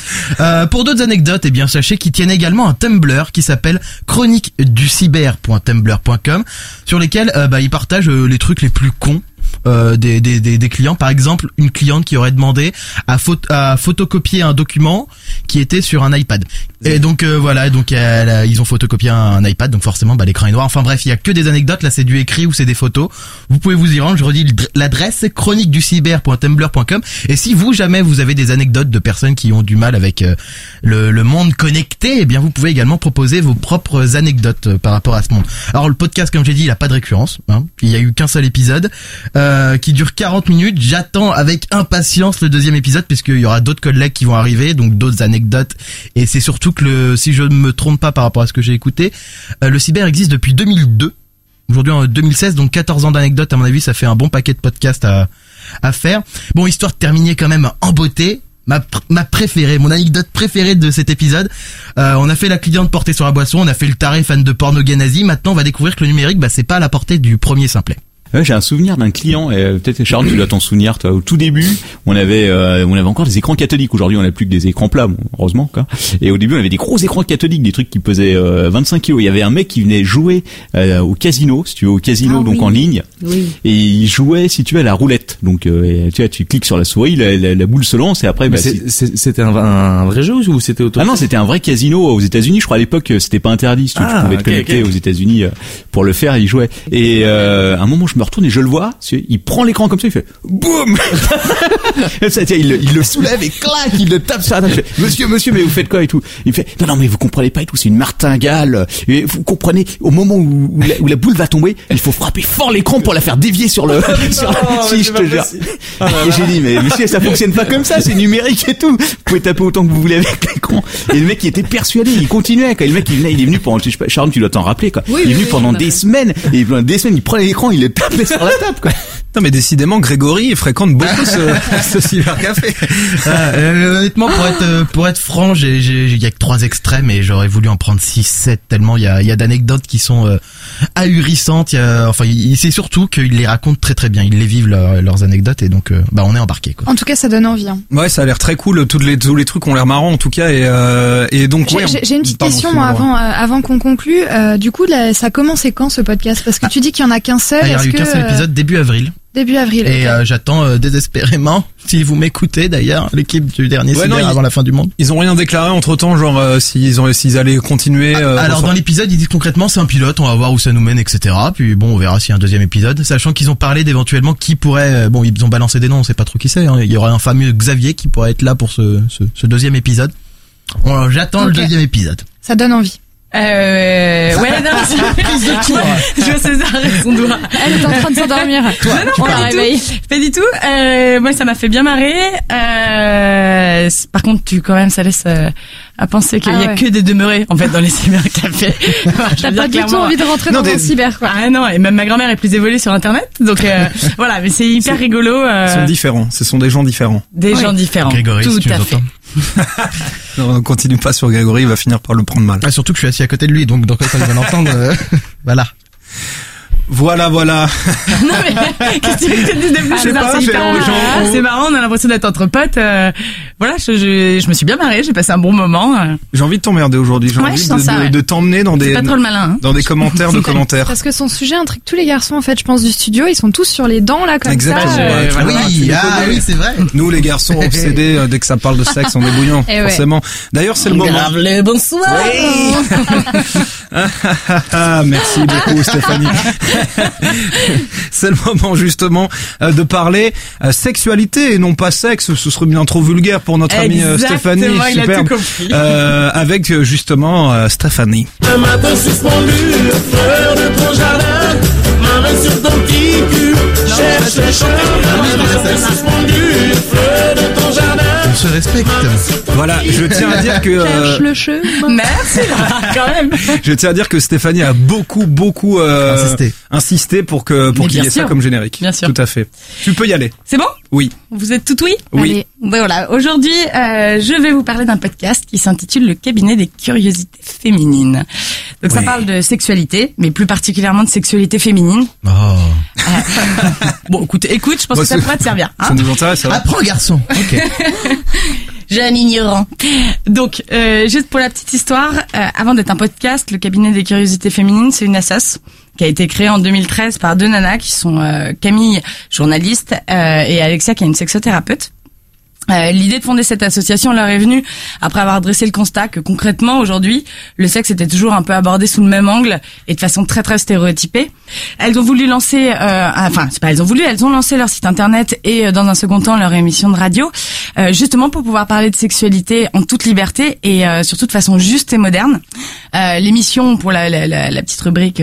Euh, pour d'autres anecdotes, eh bien sachez qu'il tiennent également un Tumblr qui s'appelle chroniqueducyber.tumblr.com sur lesquels euh, bah, il partage euh, les trucs les plus cons euh, des, des, des, des clients. Par exemple, une cliente qui aurait demandé à, phot- à photocopier un document qui était sur un iPad. Et donc euh, voilà, donc elle ils ont photocopié un, iPad, donc forcément bah, l'écran est noir. Enfin bref, il y a que des anecdotes. Là, c'est du écrit ou c'est des photos. Vous pouvez vous y rendre. Je redis l'adresse c'est chroniqueducyber.tumblr.com. Et si vous jamais vous avez des anecdotes de personnes qui ont du mal avec euh, le, le monde connecté, eh bien vous pouvez également proposer vos propres anecdotes euh, par rapport à ce monde. Alors le podcast, comme j'ai dit, il a pas de récurrence. Hein. Il y a eu qu'un seul épisode euh, qui dure 40 minutes. J'attends avec impatience le deuxième épisode puisqu'il y aura d'autres collègues qui vont arriver, donc d'autres anecdotes. Et c'est surtout que le, si je ne me trompe pas par rapport à ce que j'ai écouté, euh, le cyber existe depuis 2002. Aujourd'hui en 2016, donc 14 ans d'anecdotes, à mon avis, ça fait un bon paquet de podcasts à, à faire. Bon, histoire de terminer quand même en beauté. Ma, ma préférée, mon anecdote préférée de cet épisode. Euh, on a fait la cliente portée sur la boisson, on a fait le taré fan de porno. Maintenant, on va découvrir que le numérique, bah, c'est pas à la portée du premier simplet. Ouais, j'ai un souvenir d'un client, et euh, peut-être Charles, tu dois t'en souvenir, toi. Au tout début, on avait, euh, on avait encore des écrans cathodiques. Aujourd'hui, on n'a plus que des écrans plats, bon, heureusement. Quoi. Et au début, on avait des gros écrans cathodiques, des trucs qui pesaient euh, 25 kilos. Il y avait un mec qui venait jouer euh, au casino, si tu veux, au casino, Ah donc oui. en ligne. Oui. Et il jouait, si tu veux, à la roulette. Donc, euh, tu vois, tu cliques sur la souris, la, la- la boule se lance, et après, bah, c'est- c'est- c'était un, un vrai jeu ou c'était auto ah non, c'était un vrai casino aux États-Unis. Je crois à l'époque euh, c'était pas interdit. Si tu, tu Ah, pouvais te connecter aux États-Unis pour le faire, il jouait. Et euh, à un moment, je me retourne et je le vois. Il prend l'écran comme ça, il fait boum. <laughs> il, le- il le soulève et clac, il le tape sur la table. Il fait, Monsieur, monsieur, mais vous faites quoi et tout? Il fait non, non, mais vous comprenez pas et tout. C'est une martingale. Et vous comprenez au moment où, où la, où la boule va tomber, il faut frapper fort l'écran pour la faire dévier sur le. <laughs> sur la- si, je te jure. Et j'ai dit mais monsieur, ça fonctionne pas comme ça. C'est numérique et tout. Vous pouvez taper autant que vous voulez avec l'écran. Et le mec, il était persuadé, il continuait. Quoi. Et le mec, il venait, il est venu pendant, je sais pas, Charles, tu dois t'en rappeler, quoi. Oui, il est venu oui, pendant des semaines. Et pendant des semaines, il prenait l'écran, il le sur la table, quoi. <laughs> Non mais décidément Grégory fréquente beaucoup ce, <laughs> ce cybercafé. Ah, euh, honnêtement, pour être euh, pour être franc, j'ai j'ai il y a que trois extrêmes et j'aurais voulu en prendre 6 7 tellement il y a il y a d'anecdotes qui sont euh, ahurissantes. Il y a, enfin, il- c'est surtout qu'ils les racontent très très bien. Ils les vivent leur- leurs anecdotes et donc euh, bah on est embarqué quoi. En tout cas, ça donne envie. hein. Ouais ça a l'air très cool. Tous les tous les trucs ont l'air marrants en tout cas et euh, et donc J'ai ouais, on- une petite Pardon, question moi, avant euh, avant qu'on conclue. Euh, du coup, là, ça a commencé quand ce podcast? Parce que tu dis qu'il y en a qu'un seul. Ah, il y a eu qu'un seul épisode début avril début avril. et euh, j'attends euh, désespérément <laughs> si vous m'écoutez d'ailleurs l'équipe du dernier Ouais, non, avant la fin du monde. Ils ont rien déclaré entre temps genre euh, s'ils ont s'ils allaient continuer. euh, Alors enfin, dans l'épisode ils disent concrètement c'est un pilote, on va voir où ça nous mène, etc. Puis bon on verra s'il y a un deuxième épisode, sachant qu'ils ont parlé d'éventuellement qui pourrait, euh, bon ils ont balancé des noms, on sait pas trop qui c'est. hein. Il y aura un fameux Xavier qui pourrait être là pour ce, ce, ce deuxième épisode. Bon, J'attends le deuxième épisode. Ça donne envie. Euh, ouais, non, c'est- <laughs> je vois César et son doigt. Elle est en train de s'endormir. <laughs> Toi, non, pas du tout. Pas du tout. Euh, moi, ça m'a fait bien marrer. Euh, par contre, tu quand même, ça laisse euh, à penser qu'il Ah y a ouais. que des demeurés en fait dans les <laughs> cybercafés. T'as pas du tout envie de rentrer Non, dans des- cyber, quoi. Ah non, et même ma grand-mère est plus évoluée sur Internet, donc euh, voilà. Mais c'est hyper rigolo. euh, Ils sont différents. Ce sont des gens différents. des gens différents. Grégory, tout si tu à nous fait. Non, on continue pas sur Grégory, il va finir par le prendre mal. Ah, surtout que je suis assis à côté de lui, donc donc quand il va l'entendre, euh, <laughs> voilà. Voilà, voilà. <laughs> non mais qu'est-ce que tu veux que je te dise de plus? Je sais César pas, C'est j'ai- c'est marrant, on a l'impression d'être entre potes. euh, voilà, je, je, je me suis bien marrée, j'ai passé un bon moment. euh. J'ai envie de t'emmerder aujourd'hui. J'ai Ouais, envie je de, sens ça, de- ouais. de t'emmener dans des pas trop le malin. Hein. dans des commentaires de commentaires. Parce que son sujet intrigue tous les garçons, en fait, je pense, du studio. Ils sont tous sur les dents, là, comme Exactement. ça. Euh, voilà. tu oui, les ah connais. oui c'est vrai. Nous, les garçons <laughs> obsédés, euh, dès que ça parle de sexe, on est bouillants, <laughs> Eh ouais. forcément. D'ailleurs, c'est le moment. le bonsoir. Ah, ah, ah, merci beaucoup, Stéphanie. <laughs> c'est le moment justement euh, de parler euh, sexualité et non pas sexe. Ce serait bien trop vulgaire pour notre amie euh, Stéphanie. Superbe. tout compris. Euh, avec justement euh, Stéphanie. Un matin suspendu, fleur de ton jardin, ma main sur ton petit cul, cherche chemins. Un matin suspendu, fleur de ton jardin. Se respecte. Voilà, je tiens à dire que euh, le chemin. Merci, <laughs> quand même. je tiens à dire que Stéphanie a beaucoup beaucoup euh, Insisté. insisté pour que pour qu'il y ait ça comme générique. Bien sûr. Tout à fait. Tu peux y aller. C'est bon? Oui. Vous êtes tout oui? Oui. Allez. Ben voilà, aujourd'hui, euh, je vais vous parler d'un podcast qui s'intitule Le cabinet des curiosités féminines. Donc ça parle de sexualité, mais plus particulièrement de sexualité féminine. Oh. <laughs> Bon, écoute, écoute, je pense que ça pourrait te servir. hein. Ça nous intéresse. ça va Apprends garçon. Ok. <laughs> Jeune ignorant. Donc, euh, juste pour la petite histoire, euh, avant d'être un podcast, le cabinet des curiosités féminines, c'est une assoce qui a été créée en 2013 par deux nanas qui sont euh, Camille, journaliste, euh, et Alexia, qui est une sexothérapeute. Euh, L'idée de fonder cette association leur est venue après avoir dressé le constat que concrètement aujourd'hui le sexe était toujours un peu abordé sous le même angle et de façon très très stéréotypée. Elles ont voulu lancer, euh, enfin c'est pas elles ont voulu, elles ont lancé leur site internet et euh, dans un second temps leur émission de radio, euh, justement pour pouvoir parler de sexualité en toute liberté et euh, surtout de façon juste et moderne. L'émission pour la, la, la, la petite rubrique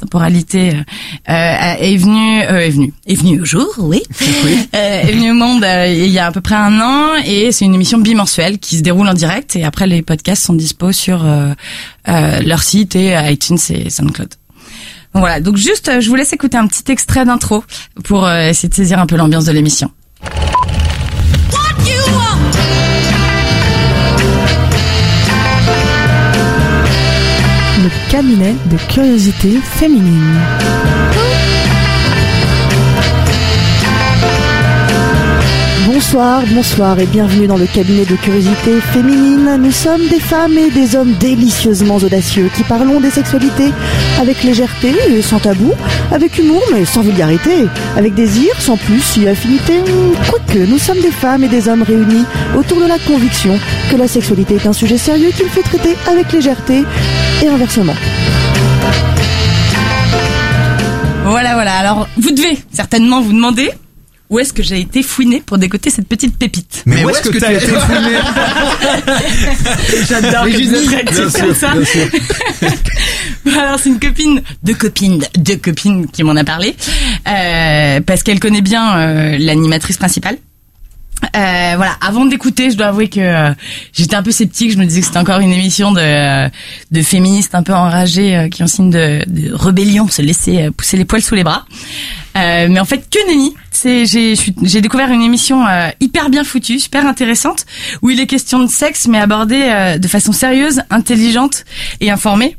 temporalité euh, euh, est venue euh, est venue est venue au jour, oui, Euh, est venue au monde euh, il y a à peu près un an et c'est une émission bimensuelle qui se déroule en direct et après les podcasts sont dispo sur euh, euh, leur site et iTunes et SoundCloud. Donc voilà, donc juste je vous laisse écouter un petit extrait d'intro pour essayer de saisir un peu l'ambiance de l'émission. Cabinet de curiosité féminine. Bonsoir, bonsoir et bienvenue dans le cabinet de curiosité féminine. Nous sommes des femmes et des hommes délicieusement audacieux qui parlons des sexualités avec légèreté et sans tabou, avec humour mais sans vulgarité, avec désir sans plus et affinité. Quoique, nous sommes des femmes et des hommes réunis autour de la conviction que la sexualité est un sujet sérieux qu'il faut traiter avec légèreté et inversement. Voilà, voilà. Alors vous devez certainement vous demander où est-ce que j'ai été fouinée pour décoter cette petite pépite. Mais, où est-ce que, t'as tu- été fouiné <laughs> J'adore que vous êtes réactifs comme ça. <laughs> Alors c'est une copine, deux copines, deux copines qui m'en a parlé, euh, parce qu'elle connaît bien euh, l'animatrice principale. Euh, voilà, avant d'écouter, je dois avouer que euh, j'étais un peu sceptique. Je me disais que c'était encore une émission de, euh, de féministes un peu enragées euh, qui ont signe de, de rébellion, se laisser euh, pousser les poils sous les bras. Euh, mais en fait, que nenni. J'ai découvert une émission hyper bien foutue, super intéressante, où il est question de sexe, mais abordé euh, de façon sérieuse, intelligente et informée.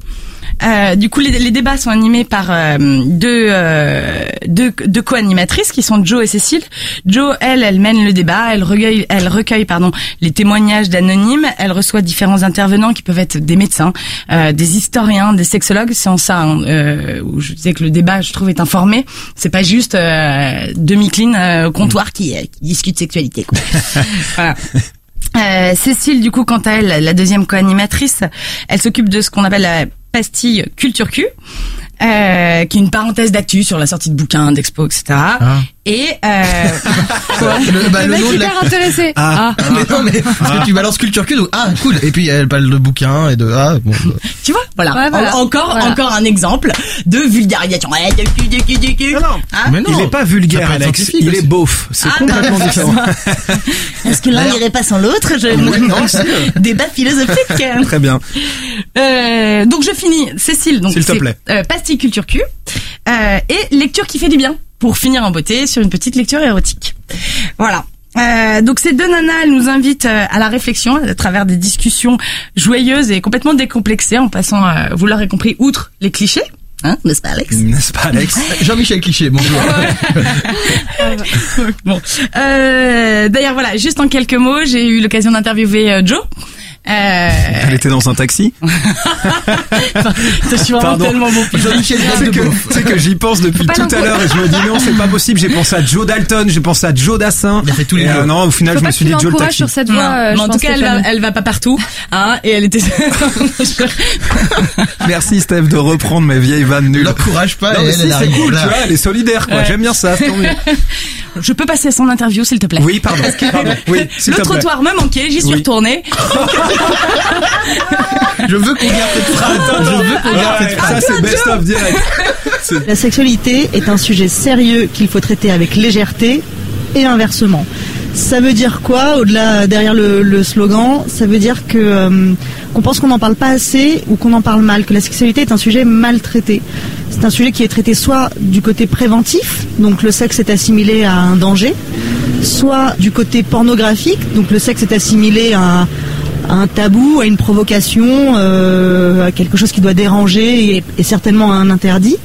Euh, du coup, les, les débats sont animés par euh, deux, euh, deux, deux co-animatrices qui sont Joe et Cécile. Joe, elle, elle mène le débat, elle recueille, elle recueille pardon, les témoignages d'anonymes, elle reçoit différents intervenants qui peuvent être des médecins, euh, des historiens, des sexologues. C'est en ça hein, euh, où je disais que le débat, je trouve, est informé. C'est pas juste euh, demi-clean euh, au comptoir qui, qui discute sexualité. Quoi. <laughs> voilà. Euh, Cécile, du coup, quant à elle, la deuxième co-animatrice, elle s'occupe de ce qu'on appelle la pastille culture Q, euh, qui est une parenthèse d'actu sur la sortie de bouquins, d'expos, etc. Et euh, quoi <laughs> Le, bah, Le le mec nom de la... hyper intéressé. Ah. Ah, mais non, mais parce que tu balances culture cul, donc ah cool. Et puis elle parle de bouquins et de ah bon. bah. <laughs> tu vois, voilà. Ouais, voilà. En- encore, Voilà. encore un exemple de vulgarisation. Ouais, de cul, de cul, de cul. Non, non. Hein Mais non. Il est pas vulgaire, Alex. Il aussi. est beauf. C'est Ah, complètement d'accord. différent. Est-ce que l'un n'irait pas sans l'autre Je non, c'est- débat philosophique. <laughs> Très bien. Euh, donc je finis, Cécile. Donc S'il te plaît. euh, pastille culture Q euh, et lecture qui fait du bien pour finir en beauté sur une petite lecture érotique. Voilà. Euh, donc ces deux nanas, elles nous invitent euh, à la réflexion à travers des discussions joyeuses et complètement décomplexées en passant, euh, vous l'aurez compris, outre les clichés. Hein, n'est-ce pas Alex? N'est-ce pas, Alex? <laughs> Jean-Michel Cliché, bonjour. <laughs> Bon. Euh, D'ailleurs voilà, juste en quelques mots, j'ai eu l'occasion d'interviewer euh, Joe. Euh, Elle était dans un taxi. <laughs> je suis vraiment Pardon. tellement bon. Jean-Michel C'est que, beauf. c'est que j'y pense depuis tout à l'heure et je me dis non, c'est pas possible. J'ai pensé à Joe Dalton, j'ai pensé à Joe Dassin. Il a fait tous les Et, euh, non, au final, Faut je me suis dit tu Joe le l'encourages taxi. sur cette Non, voie. euh, en tout cas, elle va, Stéphanie. elle va pas partout, hein, et elle était. <laughs> Merci Steph de reprendre mes vieilles vannes nulles. L'encourage pas, Non, et mais elle, si, elle c'est arrive cool, là. tu vois, elle est solidaire, quoi. Ouais. J'aime bien ça, c'est tant mieux. <laughs> Je peux passer à son interview, s'il te plaît. Oui, pardon. pardon. Oui, s'il Le trottoir me manquait, j'y suis Oui. retournée. Je veux qu'on garde cette phrase. Je veux qu'on garde Ouais, cette ça, phrase. c'est best of direct. La sexualité est un sujet sérieux qu'il faut traiter avec légèreté et inversement. Ça veut dire quoi au-delà derrière le, le slogan? Ça veut dire que euh, qu'on pense qu'on n'en parle pas assez ou qu'on en parle mal, que la sexualité est un sujet mal traité. C'est un sujet qui est traité soit du côté préventif, donc le sexe est assimilé à un danger, soit du côté pornographique, donc le sexe est assimilé à un, tabou, à une provocation, euh, à quelque chose qui doit déranger et, certainement à un interdit.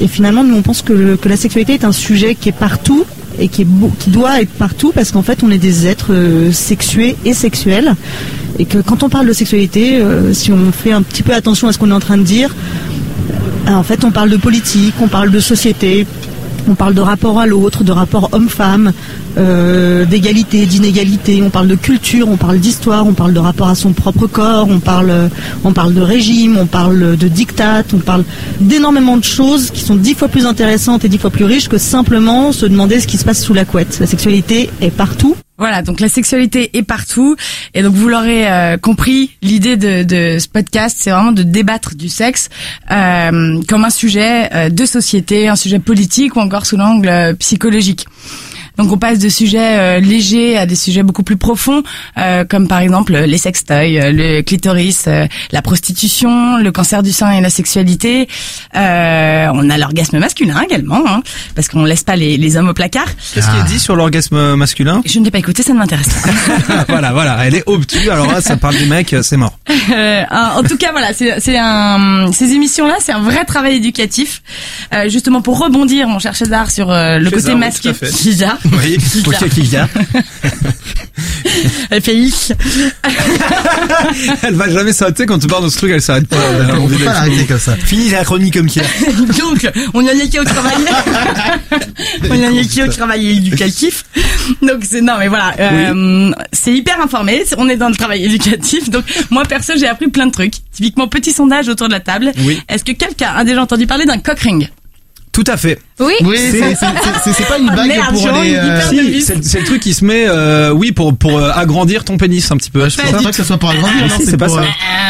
Et finalement, nous on pense que la sexualité est un sujet qui est partout et qui, doit être partout parce qu'en fait on est des êtres euh, sexués et sexuels. Et que quand on parle de sexualité, euh, si on fait un petit peu attention à ce qu'on est en train de dire, euh, en fait on parle de politique, on parle de société, on parle de rapport à l'autre, de rapport homme-femme, euh, d'égalité, d'inégalité, on parle de culture, on parle d'histoire, on parle de rapport à son propre corps, on parle, on parle de régime, on parle de dictat, on parle d'énormément de choses qui sont dix fois plus intéressantes et dix fois plus riches que simplement se demander ce qui se passe sous la couette. La sexualité est partout. Voilà, donc la sexualité est partout. Et donc vous l'aurez euh, compris, l'idée de, ce podcast, c'est vraiment de débattre du sexe euh, comme un sujet euh, de société, un sujet politique ou encore sous l'angle psychologique. Donc on passe de sujets euh, légers à des sujets beaucoup plus profonds, euh, comme par exemple les sextoys, euh, le clitoris, euh, la prostitution, le cancer du sein et la sexualité. Euh, on a l'orgasme masculin également, hein, parce qu'on laisse pas les, les hommes au placard. Qu'est-ce qu'il dit sur l'orgasme masculin? Je ne l'ai pas écouté, ça ne m'intéresse pas. <laughs> Voilà, voilà, elle est obtuse. Alors là, ça parle des mecs, c'est mort. Euh, en tout cas, voilà, c'est c'est un ces émissions-là, c'est un vrai travail éducatif, Euh, justement pour rebondir, mon cher César, sur euh, le côté masqué. César. Oui, ok, qui y a Elle fait hic. Elle va jamais s'arrêter quand tu parles de ce truc, elle s'arrête pas. Elle On peut pas l'arrêter comme ça. Fini la chronique comme qui <laughs> Donc, on a niqué au travail. <laughs> on a niqué au travail éducatif. Donc c'est non mais voilà, euh, c'est hyper informé. On est dans le travail éducatif. Donc moi perso j'ai appris plein de trucs. Typiquement petit sondage autour de la table. Oui. Est-ce que quelqu'un a déjà entendu parler d'un cock ring Tout à fait. Oui. Oui, c'est- pas une Ah, bague merde, pour j'ai les. euh, Si, c'est le truc qui se met, euh, oui, pour pour euh, agrandir ton pénis un petit peu. Je pense pas que ce soit pour agrandir, Ah, non, si, c'est pas ça. euh,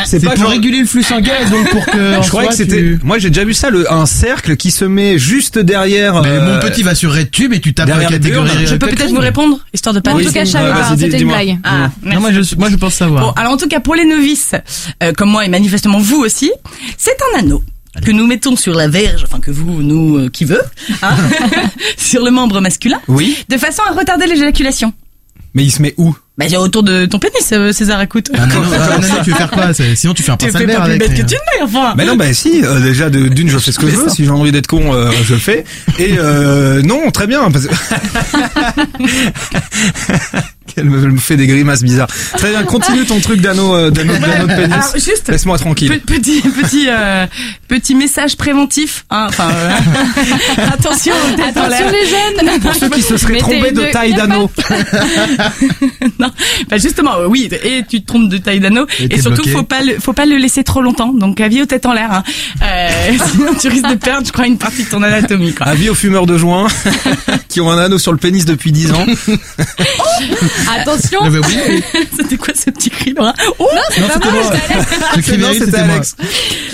C'est pour genre- réguler le flux sanguin, donc pour que. <laughs> en Je croyais que c'était. tu- Moi, j'ai déjà vu ça, le, un cercle qui se met juste derrière. Mais mon petit va sur RedTube et tu tapes la catégorie. Je peux peut-être vous répondre, histoire de pas. En tout cas, vas-y, c'était une blague. Ah, Non, moi je, moi je pense savoir. Bon, alors en tout cas pour les novices, euh, comme moi et manifestement vous aussi, c'est un anneau que nous mettons sur la verge, enfin que vous, nous, euh, qui veut, hein, <laughs> <laughs> sur le membre masculin, Oui, de façon à retarder l'éjaculation. mais il se met où? Bah, autour de ton pénis, euh, César, écoute. Un anneau, un anneau, tu veux faire quoi? <laughs> Sinon tu fais un Tu pince plus avec. bête que mais, tu ne enfin. Mais non, bah si. euh, déjà, d'une, je fais ce que je veux. Si j'ai envie d'être con, euh, je le fais. Et euh, non, très bien. Parce... Elle me, fait des grimaces bizarres. Très bien. Continue ton truc d'anneau, euh, d'anneau, d'anneau de pénis. Alors, juste, Laisse-moi tranquille. Pe- Petit petit euh, petit message préventif. Hein, enfin, euh, <laughs> attention, aux têtes en Attention l'air. les jeunes Pour ceux qui se seraient Mettez trompés de une taille d'anneau. <laughs> non, bah justement, euh, oui, et tu te trompes de taille d'anneau, Et et, t'es surtout bloqué. faut pas le, faut pas le laisser trop longtemps, donc avis aux têtes en l'air, hein. euh, <laughs> sinon tu risques de perdre, je crois, une partie de ton anatomie, quoi. Avis aux fumeurs de joint qui ont un anneau sur le pénis depuis 10 ans. <laughs> Attention bah oui, <laughs> C'était quoi ce petit cri, Laura Oh non, c'était moi. Je crie Non, vérité, c'était moi. Alex.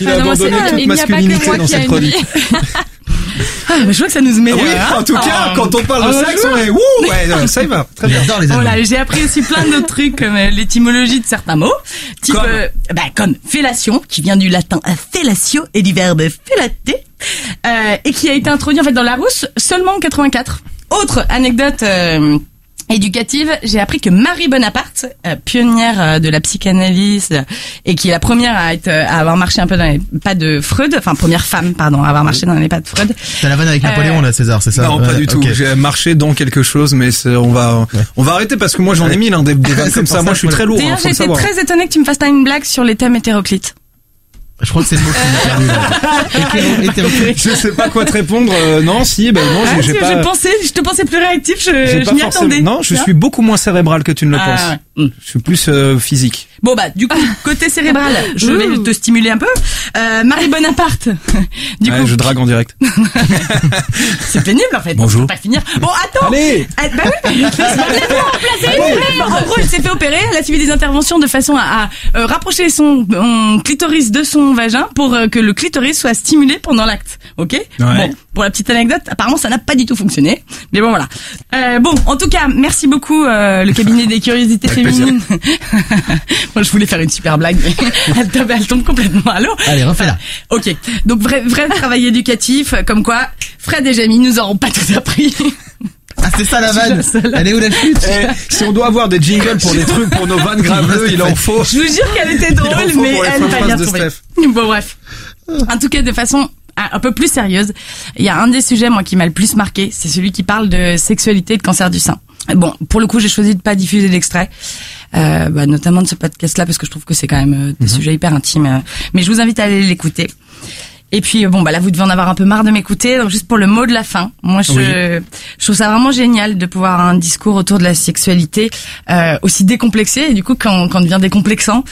Il a Ah non, moi, c'est abandonné là, toute il n'y a pas que masculinité moi dans qui a cette une chronique. <laughs> ah, mais je vois que ça nous met. Oui, euh, en tout cas, quand on parle de Ah, sexe, on est wouh, ouais, non, ça y va. Très bien. J'adore les anneaux. Voilà, j'ai appris aussi plein d'autres trucs comme euh, l'étymologie de certains mots, type Comme euh, bah, comme fellation, qui vient du latin fellatio et du verbe fellater, euh, et qui a été introduit en fait dans la rousse seulement en 84. Autre anecdote euh, éducative, j'ai appris que Marie Bonaparte, euh, pionnière euh, de la psychanalyse euh, et qui est la première à, être, euh, à avoir marché un peu dans les pas de Freud, enfin première femme pardon à avoir marché dans les pas de Freud. T'as la vanne avec Euh, Napoléon là, César, c'est ça Non, pas Ouais, du tout. ok. J'ai marché dans quelque chose, mais c'est- on va, on va arrêter parce que moi j'en ai mis l'un des, des <laughs> vannes comme ça. ça Moi je suis très lourd, hein, D'ailleurs, j'étais très étonnée que tu me fasses pas une blague sur les thèmes hétéroclites. Je crois que c'est le mot qui m'a perdu. <laughs> Je sais pas quoi te répondre. euh, non, si, ben non, Ah, j'ai- pas. je pensais, je te pensais plus réactif, je, je m'y forcément- attendais. Non, je suis beaucoup moins cérébral que tu ne le Ah, penses. ouais. Mm. Je suis plus euh, physique. Bon bah du coup côté cérébral, <laughs> je vais te stimuler un peu. Euh, Marie Bonaparte. <laughs> Du Ouais, coup, je drague en direct. c'est pénible en fait. Bonjour. Pas finir. Bon attends. Allez Ah, bah oui, laisse-moi remplacer. En gros, elle s'est fait opérer. Elle a suivi des interventions de façon à, à, euh, rapprocher son euh, clitoris de son son vagin pour euh, que le clitoris soit stimulé pendant l'acte. Ok? Bon, pour la petite anecdote, apparemment ça n'a pas du tout fonctionné. Mais bon voilà. Euh, bon, en tout cas, merci beaucoup euh, le cabinet des curiosités féminines. <laughs> Moi, je voulais faire une super blague, mais <laughs> elle tombe, elle tombe complètement à l'eau. Allez, refais-la. Ok, donc vrai, vrai travail éducatif, comme quoi Fred et Jamie nous auront pas tout appris. <laughs> Ah, c'est ça la <laughs> vanne. Elle est où la chute Eh, si on doit avoir des jingles pour des trucs pour nos vannes <laughs> graveleux, il en faut. Je vous jure qu'elle était drôle, mais elle va bien trouver. Bon bref. En tout cas, de façon un peu plus sérieuse, il y a un des sujets moi qui m'a le plus marqué, c'est celui qui parle de sexualité et de cancer du sein. Bon, pour le coup, j'ai choisi de pas diffuser d'extrait, euh, bah, notamment de ce podcast-là parce que je trouve que c'est quand même euh, des sujets hyper intimes. euh. mais je vous invite à aller l'écouter. Et puis bon bah là vous devez en avoir un peu marre de m'écouter donc juste pour le mot de la fin moi je, Oui. je trouve ça vraiment génial de pouvoir avoir un discours autour de la sexualité euh, aussi décomplexé et du coup quand quand devient décomplexant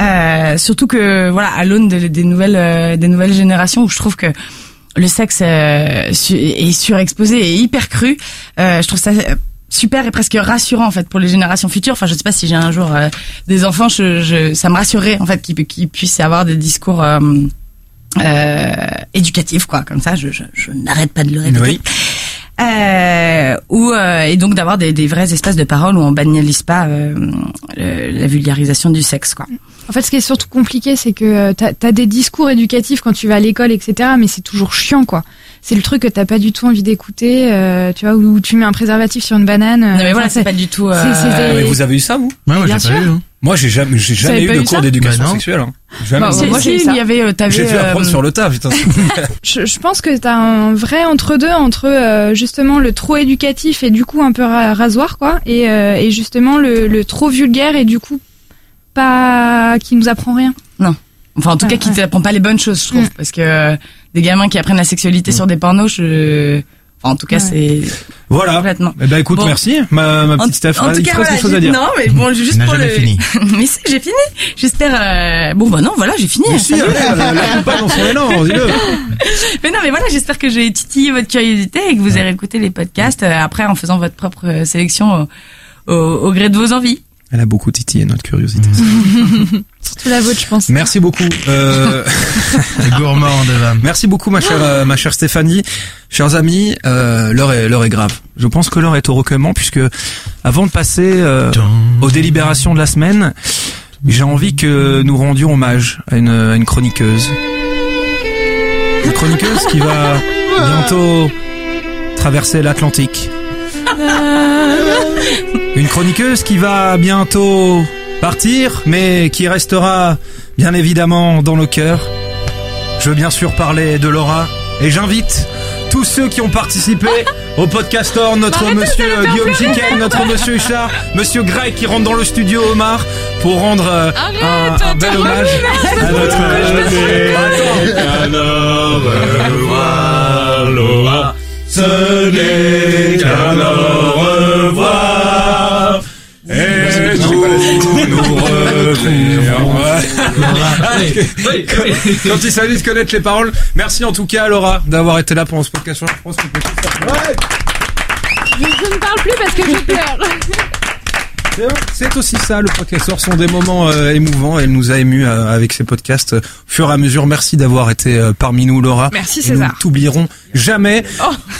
euh, surtout que voilà à l'aune de- des nouvelles euh, des nouvelles générations où je trouve que le sexe euh, est surexposé et hyper cru euh, je trouve ça super et presque rassurant en fait pour les générations futures enfin je sais pas si j'ai un jour euh, des enfants je, je ça me rassurerait en fait qu'ils qu'ils puissent avoir des discours euh, euh, éducatif quoi comme ça je, je, je n'arrête pas de le répéter Oui. euh, ou euh, et donc d'avoir des, des vrais espaces de parole où on banalise pas euh, le- la vulgarisation du sexe quoi En fait, ce qui est surtout compliqué, c'est que euh, t'as as des discours éducatifs quand tu vas à l'école, etc. Mais c'est toujours chiant, quoi. C'est le truc que t'as pas du tout envie d'écouter, euh, tu vois, où tu mets un préservatif sur une banane. non mais euh, voilà c'est pas du tout euh, c'est- c'est- Ah, mais vous avez eu ça, vous? Ouais, moi Bien j'ai pas sûr. eu. hein. Moi, j'ai jamais, j'ai jamais eu de eu cours d'éducation Bah non. sexuelle. hein. Jamais. Bah, moi, si, j'ai eu il y avait euh, t'avais J'ai dû apprendre euh, sur le tas, putain. <laughs> je, je pense que t'as un vrai entre-deux entre euh, justement le trop éducatif et du coup un peu ra- rasoir, quoi, et, euh, et justement le, le trop vulgaire et du coup pas qui nous apprend rien. enfin en tout Ouais, cas qui ouais. t'apprend pas les bonnes choses je trouve Mm. parce que euh, des gamins qui apprennent la sexualité sur des pornos je en tout cas Ouais. c'est Voilà. complètement Eh ben, écoute, Bon. merci, ma, ma petite Steph. en tout il cas, voilà, des choses à dire. Non, mais bon, juste pour le. fini. <laughs> mais si, j'ai fini. J'espère. euh, Bon, bah non, voilà, j'ai fini. Mais si, Salut. allez, la, la coupe pas dans son élan, dis-le. <laughs> Mais non, mais voilà, j'espère que j'ai titillé votre curiosité et que vous aurez écouté les podcasts euh, après en faisant votre propre euh, sélection au, au- au gré de vos envies. Elle a beaucoup titillé notre curiosité. <laughs> Surtout la vôtre, je pense. Merci beaucoup. Euh, <laughs> <laughs> Les gourmands de Vam. merci beaucoup, ma chère, euh, ma chère Stéphanie. Chers amis, euh, l'heure est, l'heure est grave. Je pense que l'heure est au recueillement puisque avant de passer euh, aux délibérations de la semaine, j'ai envie que nous rendions hommage à une, à une chroniqueuse. Une chroniqueuse qui va bientôt traverser l'Atlantique. Une chroniqueuse qui va bientôt partir, mais qui restera bien évidemment dans nos cœurs. Je veux bien sûr parler de Laura et j'invite tous ceux qui ont participé au podcastor, notre monsieur euh, Guillaume Chiquel, notre monsieur Huchard, monsieur Greg qui rentre dans le studio Omar pour rendre euh, un, un bel hommage à notre Alors, revoir Laura, ce n'est qu'un au revoir. Et nous nous. Quand il s'agit de connaître les paroles, merci en tout cas Laura d'avoir été là pendant ce podcast. Je pense qu'on peut tous faire- Ouais, Je, je ne parle plus parce que je pleure. C'est aussi ça, le podcastor sont des moments euh, émouvants. Elle nous a émus euh, avec ces podcasts euh, au fur et à mesure. Merci d'avoir été euh, parmi nous, Laura. Merci, Et César. Nous t'oublierons jamais.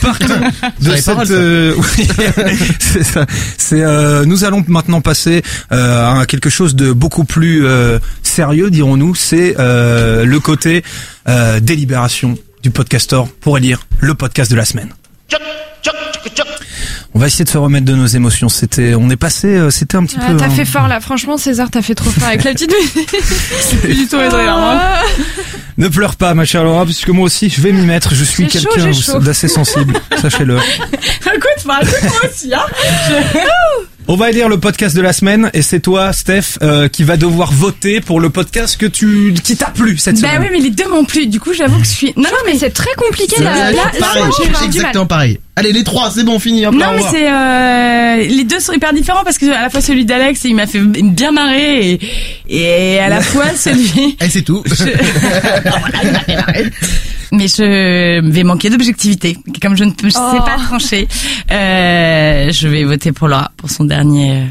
Partons <laughs> de cette. euh, <laughs> <laughs> c'est ça. C'est. euh, nous allons maintenant passer euh, à quelque chose de beaucoup plus euh, sérieux, dirons-nous. C'est euh, le côté euh, délibération du podcastor pour élire le podcast de la semaine. On va essayer de se remettre de nos émotions. C'était, on est passé, euh, c'était un petit Ah, peu. t'as un- fait fort là, franchement César, t'as fait trop fort avec la petite musique. <laughs> Plus du tout Ah. Ne pleure pas, ma chère Laura, puisque moi aussi, je vais m'y mettre. Je suis quelqu'un <laughs> d'assez sensible, sachez-le. <laughs> Écoute, bah, écoute, moi aussi, hein. On va élire le podcast de la semaine, et c'est toi, Steph, euh, qui va devoir voter pour le podcast que tu, qui t'a plu cette Bah semaine. oui, mais les deux m'ont plu. Du coup, j'avoue que je suis. Non, non, mais c'est très compliqué C'est là. Là, là, pareil, Allez, les trois, c'est bon, fini. hop, Non mais c'est euh, les deux sont hyper différents parce que à la fois celui d'Alex il m'a fait bien marrer et, et à la <laughs> fois celui Et c'est tout. <laughs> <laughs> mais je vais manquer d'objectivité comme je ne je sais Oh. pas trancher euh, je vais voter pour Laura pour son dernier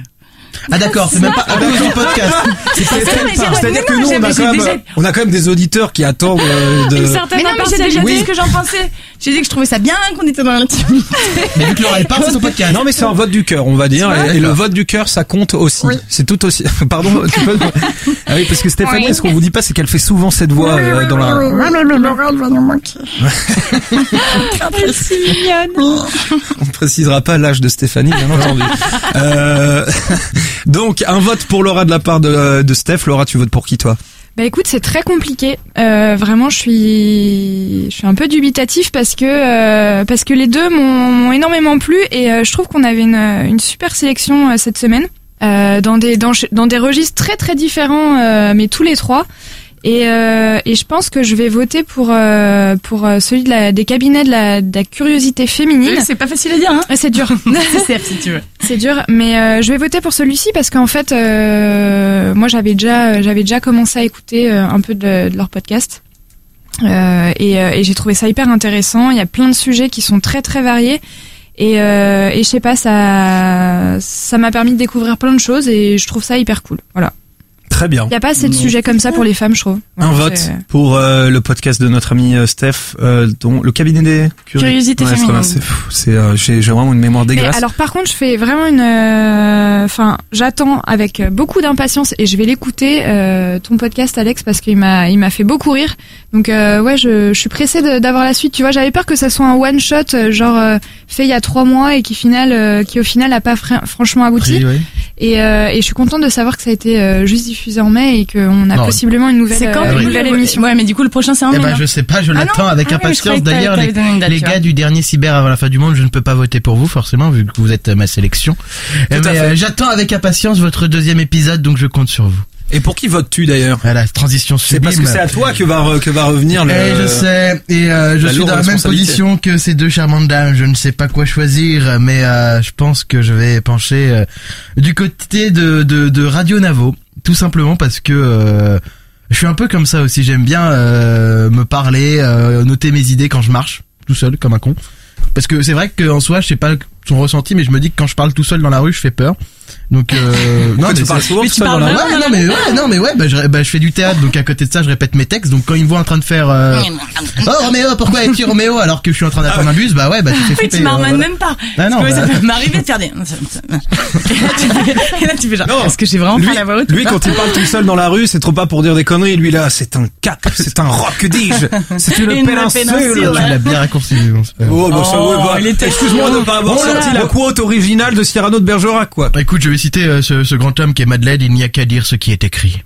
Ah d'accord, c'est même pas à cause du podcast. J'ai- C'est-à-dire que nous, on a, quand même, déjà- on a quand même des auditeurs qui attendent euh, de... Mais non, mais j'ai déjà Oui. dit ce que j'en pensais. J'ai dit que je trouvais ça bien qu'on était dans l'intimité. Mais vu que Laura elle parle, c'est son podcast. Non mais c'est un vote du cœur, on va dire, et, et le vote du cœur, ça compte aussi. C'est tout aussi. <laughs> Pardon, tu peux. Ah oui, parce que Stéphanie, Oui. ce qu'on vous dit pas, c'est qu'elle fait souvent cette voix euh, dans la. Laura, elle va nous manquer. si mignonne. On précisera pas l'âge de Stéphanie, bien entendu. Euh, donc un vote pour Laura de la part de, de Steph. Laura, tu votes pour qui toi? Bah écoute, c'est très compliqué. Euh, vraiment, je suis, je suis un peu dubitatif parce que euh, parce que les deux m'ont énormément plu et euh, je trouve qu'on avait une, une super sélection euh, cette semaine euh, dans des dans, dans des registres très très différents, euh, mais tous les trois. Et, euh, et je pense que je vais voter pour euh, pour euh, celui de la, des cabinets de la, de la curiosité féminine. C'est pas facile à dire, hein. C'est dur. <laughs> C'est si tu veux. C'est dur, mais euh, je vais voter pour celui-ci parce qu'en fait, euh, moi j'avais déjà j'avais déjà commencé à écouter euh, un peu de, de leur podcast Euh, et, euh, et j'ai trouvé ça hyper intéressant. Il y a plein de sujets qui sont très très variés et, euh, et je sais pas ça ça m'a permis de découvrir plein de choses et je trouve ça hyper cool. Voilà. Très bien. Il y a pas assez de sujets comme ça pour les femmes, je trouve. Un vote pour euh, le podcast de notre ami euh, Steph, euh, dont le cabinet des curi- Curiosité Ouais, c'est féminine. vrai, C'est euh, j'ai vraiment une mémoire Mais dégueulasse. alors par contre, je fais vraiment une, enfin, j'attends avec beaucoup d'impatience et je vais l'écouter ton podcast, Alex, parce qu'il m'a, il m'a fait beaucoup rire. Donc euh, ouais, je, je suis pressée de- d'avoir la suite. Tu vois, j'avais peur que ça soit un one shot, euh, genre euh, fait il y a trois mois et qui final, euh, qui au final a pas fr- franchement abouti. Oui, oui. Et, euh, et je suis contente de savoir que ça a été euh, juste diffusé en mai et qu'on a Non. possiblement une nouvelle, C'est quand euh, une nouvelle émission. Ouais, mais du coup, le prochain, c'est un Eh mai, ben non je sais pas, je Ah l'attends avec Ah impatience. D'ailleurs, les, date, les gars du dernier cyber avant la fin du monde, je ne peux pas voter pour vous forcément vu que vous êtes ma sélection. Eh euh, J'attends avec impatience votre deuxième épisode, donc je compte sur vous. Et pour qui votes-tu d'ailleurs Voilà, transition C'est sublime. parce que c'est à toi que va re- que va revenir le. Eh, je sais, et euh, je la suis dans la même position que ces deux charmantes dames. Je ne sais pas quoi choisir, mais euh, je pense que je vais pencher euh, du côté de, de, de Radio Navo, tout simplement parce que euh, je suis un peu comme ça aussi. J'aime bien euh, me parler, euh, noter mes idées quand je marche, tout seul, comme un con. Parce que c'est vrai qu'en soi, je sais pas son ressenti, mais je me dis que quand je parle tout seul dans la rue, je fais peur. Donc euh, <laughs> tu mais parles souvent Mais tu dans parles la rue Ouais, non mais ouais, non mais ouais, bah, je, bah, je fais du théâtre, donc à côté de ça, je répète mes textes. Donc quand ils me voient en train de faire euh, Oh Roméo, pourquoi es-tu Roméo alors que je suis en train d'attendre un bus? Bah ouais, bah tu fais flipper. tu euh, voilà. même pas. Ah non, bah- ça peut m'arriver de faire des. <laughs> Et là, tu fais, genre. Non. Est-ce que j'ai vraiment Lui, pas la voix haute lui quand il parle tout seul dans la rue, c'est trop pas pour dire des conneries. Lui là, c'est un cap, c'est un rock, que dis-je C'est une, péninsule. Tu l'as bien raccourci. Oh, bah, ça, Oh, ouais, bah, il était excuse-moi de pas avoir Oh là. la quote originale de Cyrano de Bergerac, quoi? Écoute, je vais citer euh, ce, ce grand homme qui est Madeleine, il n'y a qu'à dire ce qui est écrit.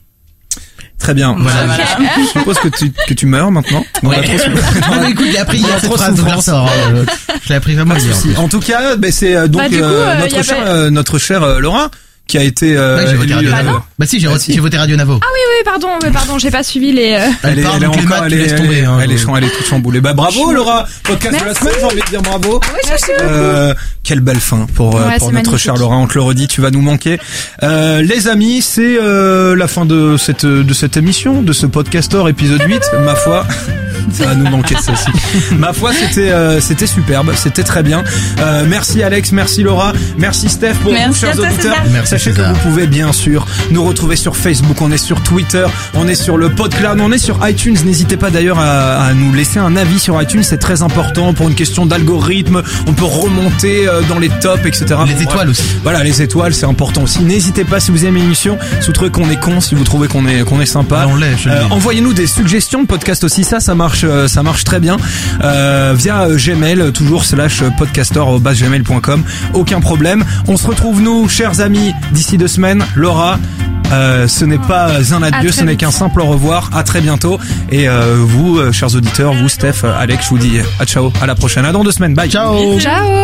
Très bien. Voilà. Je suppose que tu, que tu meurs maintenant. On a trop- <laughs> non mais écoute, j'ai appris hier On a cette trop souffrance. Euh, Je l'ai appris vraiment hier. en tout cas, ben, c'est euh, donc Bah, du coup, euh, euh, notre, cher, euh, notre cher euh, Laura qui a été euh, Ouais, j'ai voté Radio euh, Navo. Bah si, j'ai bah, voté- si. j'ai voté Radio Navo. Ah oui, oui, pardon, oui, pardon, j'ai pas suivi les. euh, Elle Elle est, elle est encore, maths, elle est, elle tomber, est, hein, elle est, elle est toute chamboulée. Bah bravo Laura, podcast de la Merci. semaine, j'ai envie de dire bravo. Merci Euh, quelle belle fin pour euh, Ouais, pour notre cher Laura. On te le redit, tu vas nous manquer. Euh, les amis, c'est euh, la fin de cette de cette émission, de ce podcaster épisode 8. Ma foi, ça va nous manquer ça aussi. Ma foi, c'était euh, c'était superbe, c'était très bien. Euh, merci Alex, merci Laura, merci Steph pour Merci vous chers toi, auditeurs. Merci, Sachez que vous pouvez bien sûr nous retrouver sur Facebook, on est sur Twitter, on est sur le PodCloud, on est sur iTunes. N'hésitez pas d'ailleurs à, à nous laisser un avis sur iTunes, c'est très important pour une question d'algorithme. On peut remonter euh, dans les tops, etc. Les Bon, étoiles aussi. Voilà, les étoiles, c'est important aussi. N'hésitez pas si vous aimez l'émission, si vous trouvez qu'on est con, si vous trouvez qu'on est qu'on est sympa. On l'est, je le Euh. Envoyez-nous des suggestions de podcast aussi, ça, ça marche, euh, ça marche très bien euh, via euh, Gmail, toujours slash podcaster@gmail.com. Aucun problème. On se retrouve nous, chers amis, d'ici deux semaines. Laura. euh, ce n'est pas un adieu, ce n'est qu'un simple au revoir. À très bientôt. Et euh, vous, euh, chers auditeurs, vous, Steph, Alex, je vous dis à ciao, à la prochaine, à dans deux semaines. Bye. Ciao Ciao